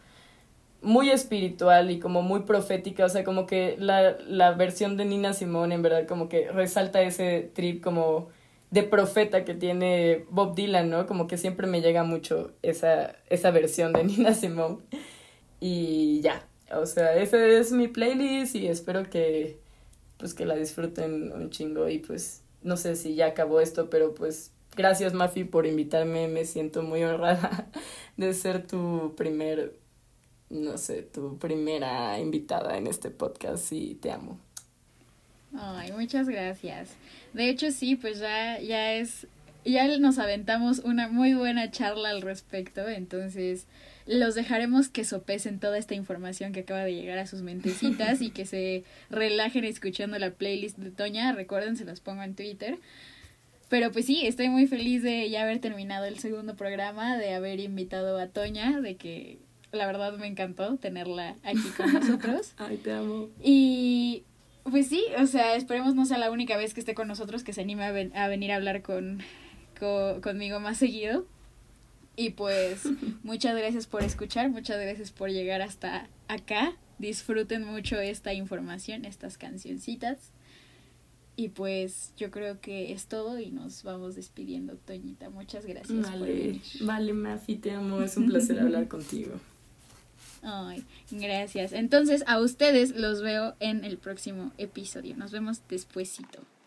muy espiritual y como muy profética, o sea, como que la, la versión de Nina Simone en verdad como que resalta ese trip como de profeta que tiene Bob Dylan, ¿no? Como que siempre me llega mucho esa, esa versión de [laughs] Nina Simone. Y ya, o sea, ese es mi playlist y espero que pues que la disfruten un chingo y pues no sé si ya acabó esto, pero pues gracias Mafi por invitarme, me siento muy honrada [laughs] de ser tu primer, no sé, tu primera invitada en este podcast y te amo. Ay, muchas gracias. De hecho, sí, pues ya, ya es, ya nos aventamos una muy buena charla al respecto, entonces los dejaremos que sopesen toda esta información que acaba de llegar a sus mentecitas y que se relajen escuchando la playlist de Toña. Recuerden, se las pongo en Twitter. Pero pues sí, estoy muy feliz de ya haber terminado el segundo programa, de haber invitado a Toña, de que la verdad me encantó tenerla aquí con [laughs] nosotros. Ay, te amo. Y pues sí, o sea, esperemos no sea la única vez que esté con nosotros que se anime a, venir a hablar con, conmigo más seguido. Y pues [laughs] muchas gracias por escuchar, muchas gracias por llegar hasta acá. Disfruten mucho esta información, estas cancioncitas. Y pues yo creo que es todo y nos vamos despidiendo, Toñita. Muchas gracias vale, por venir. Vale, Mafi, te amo. Es un placer [laughs] hablar contigo. Ay, gracias. Entonces, a ustedes los veo en el próximo episodio. Nos vemos despuesito.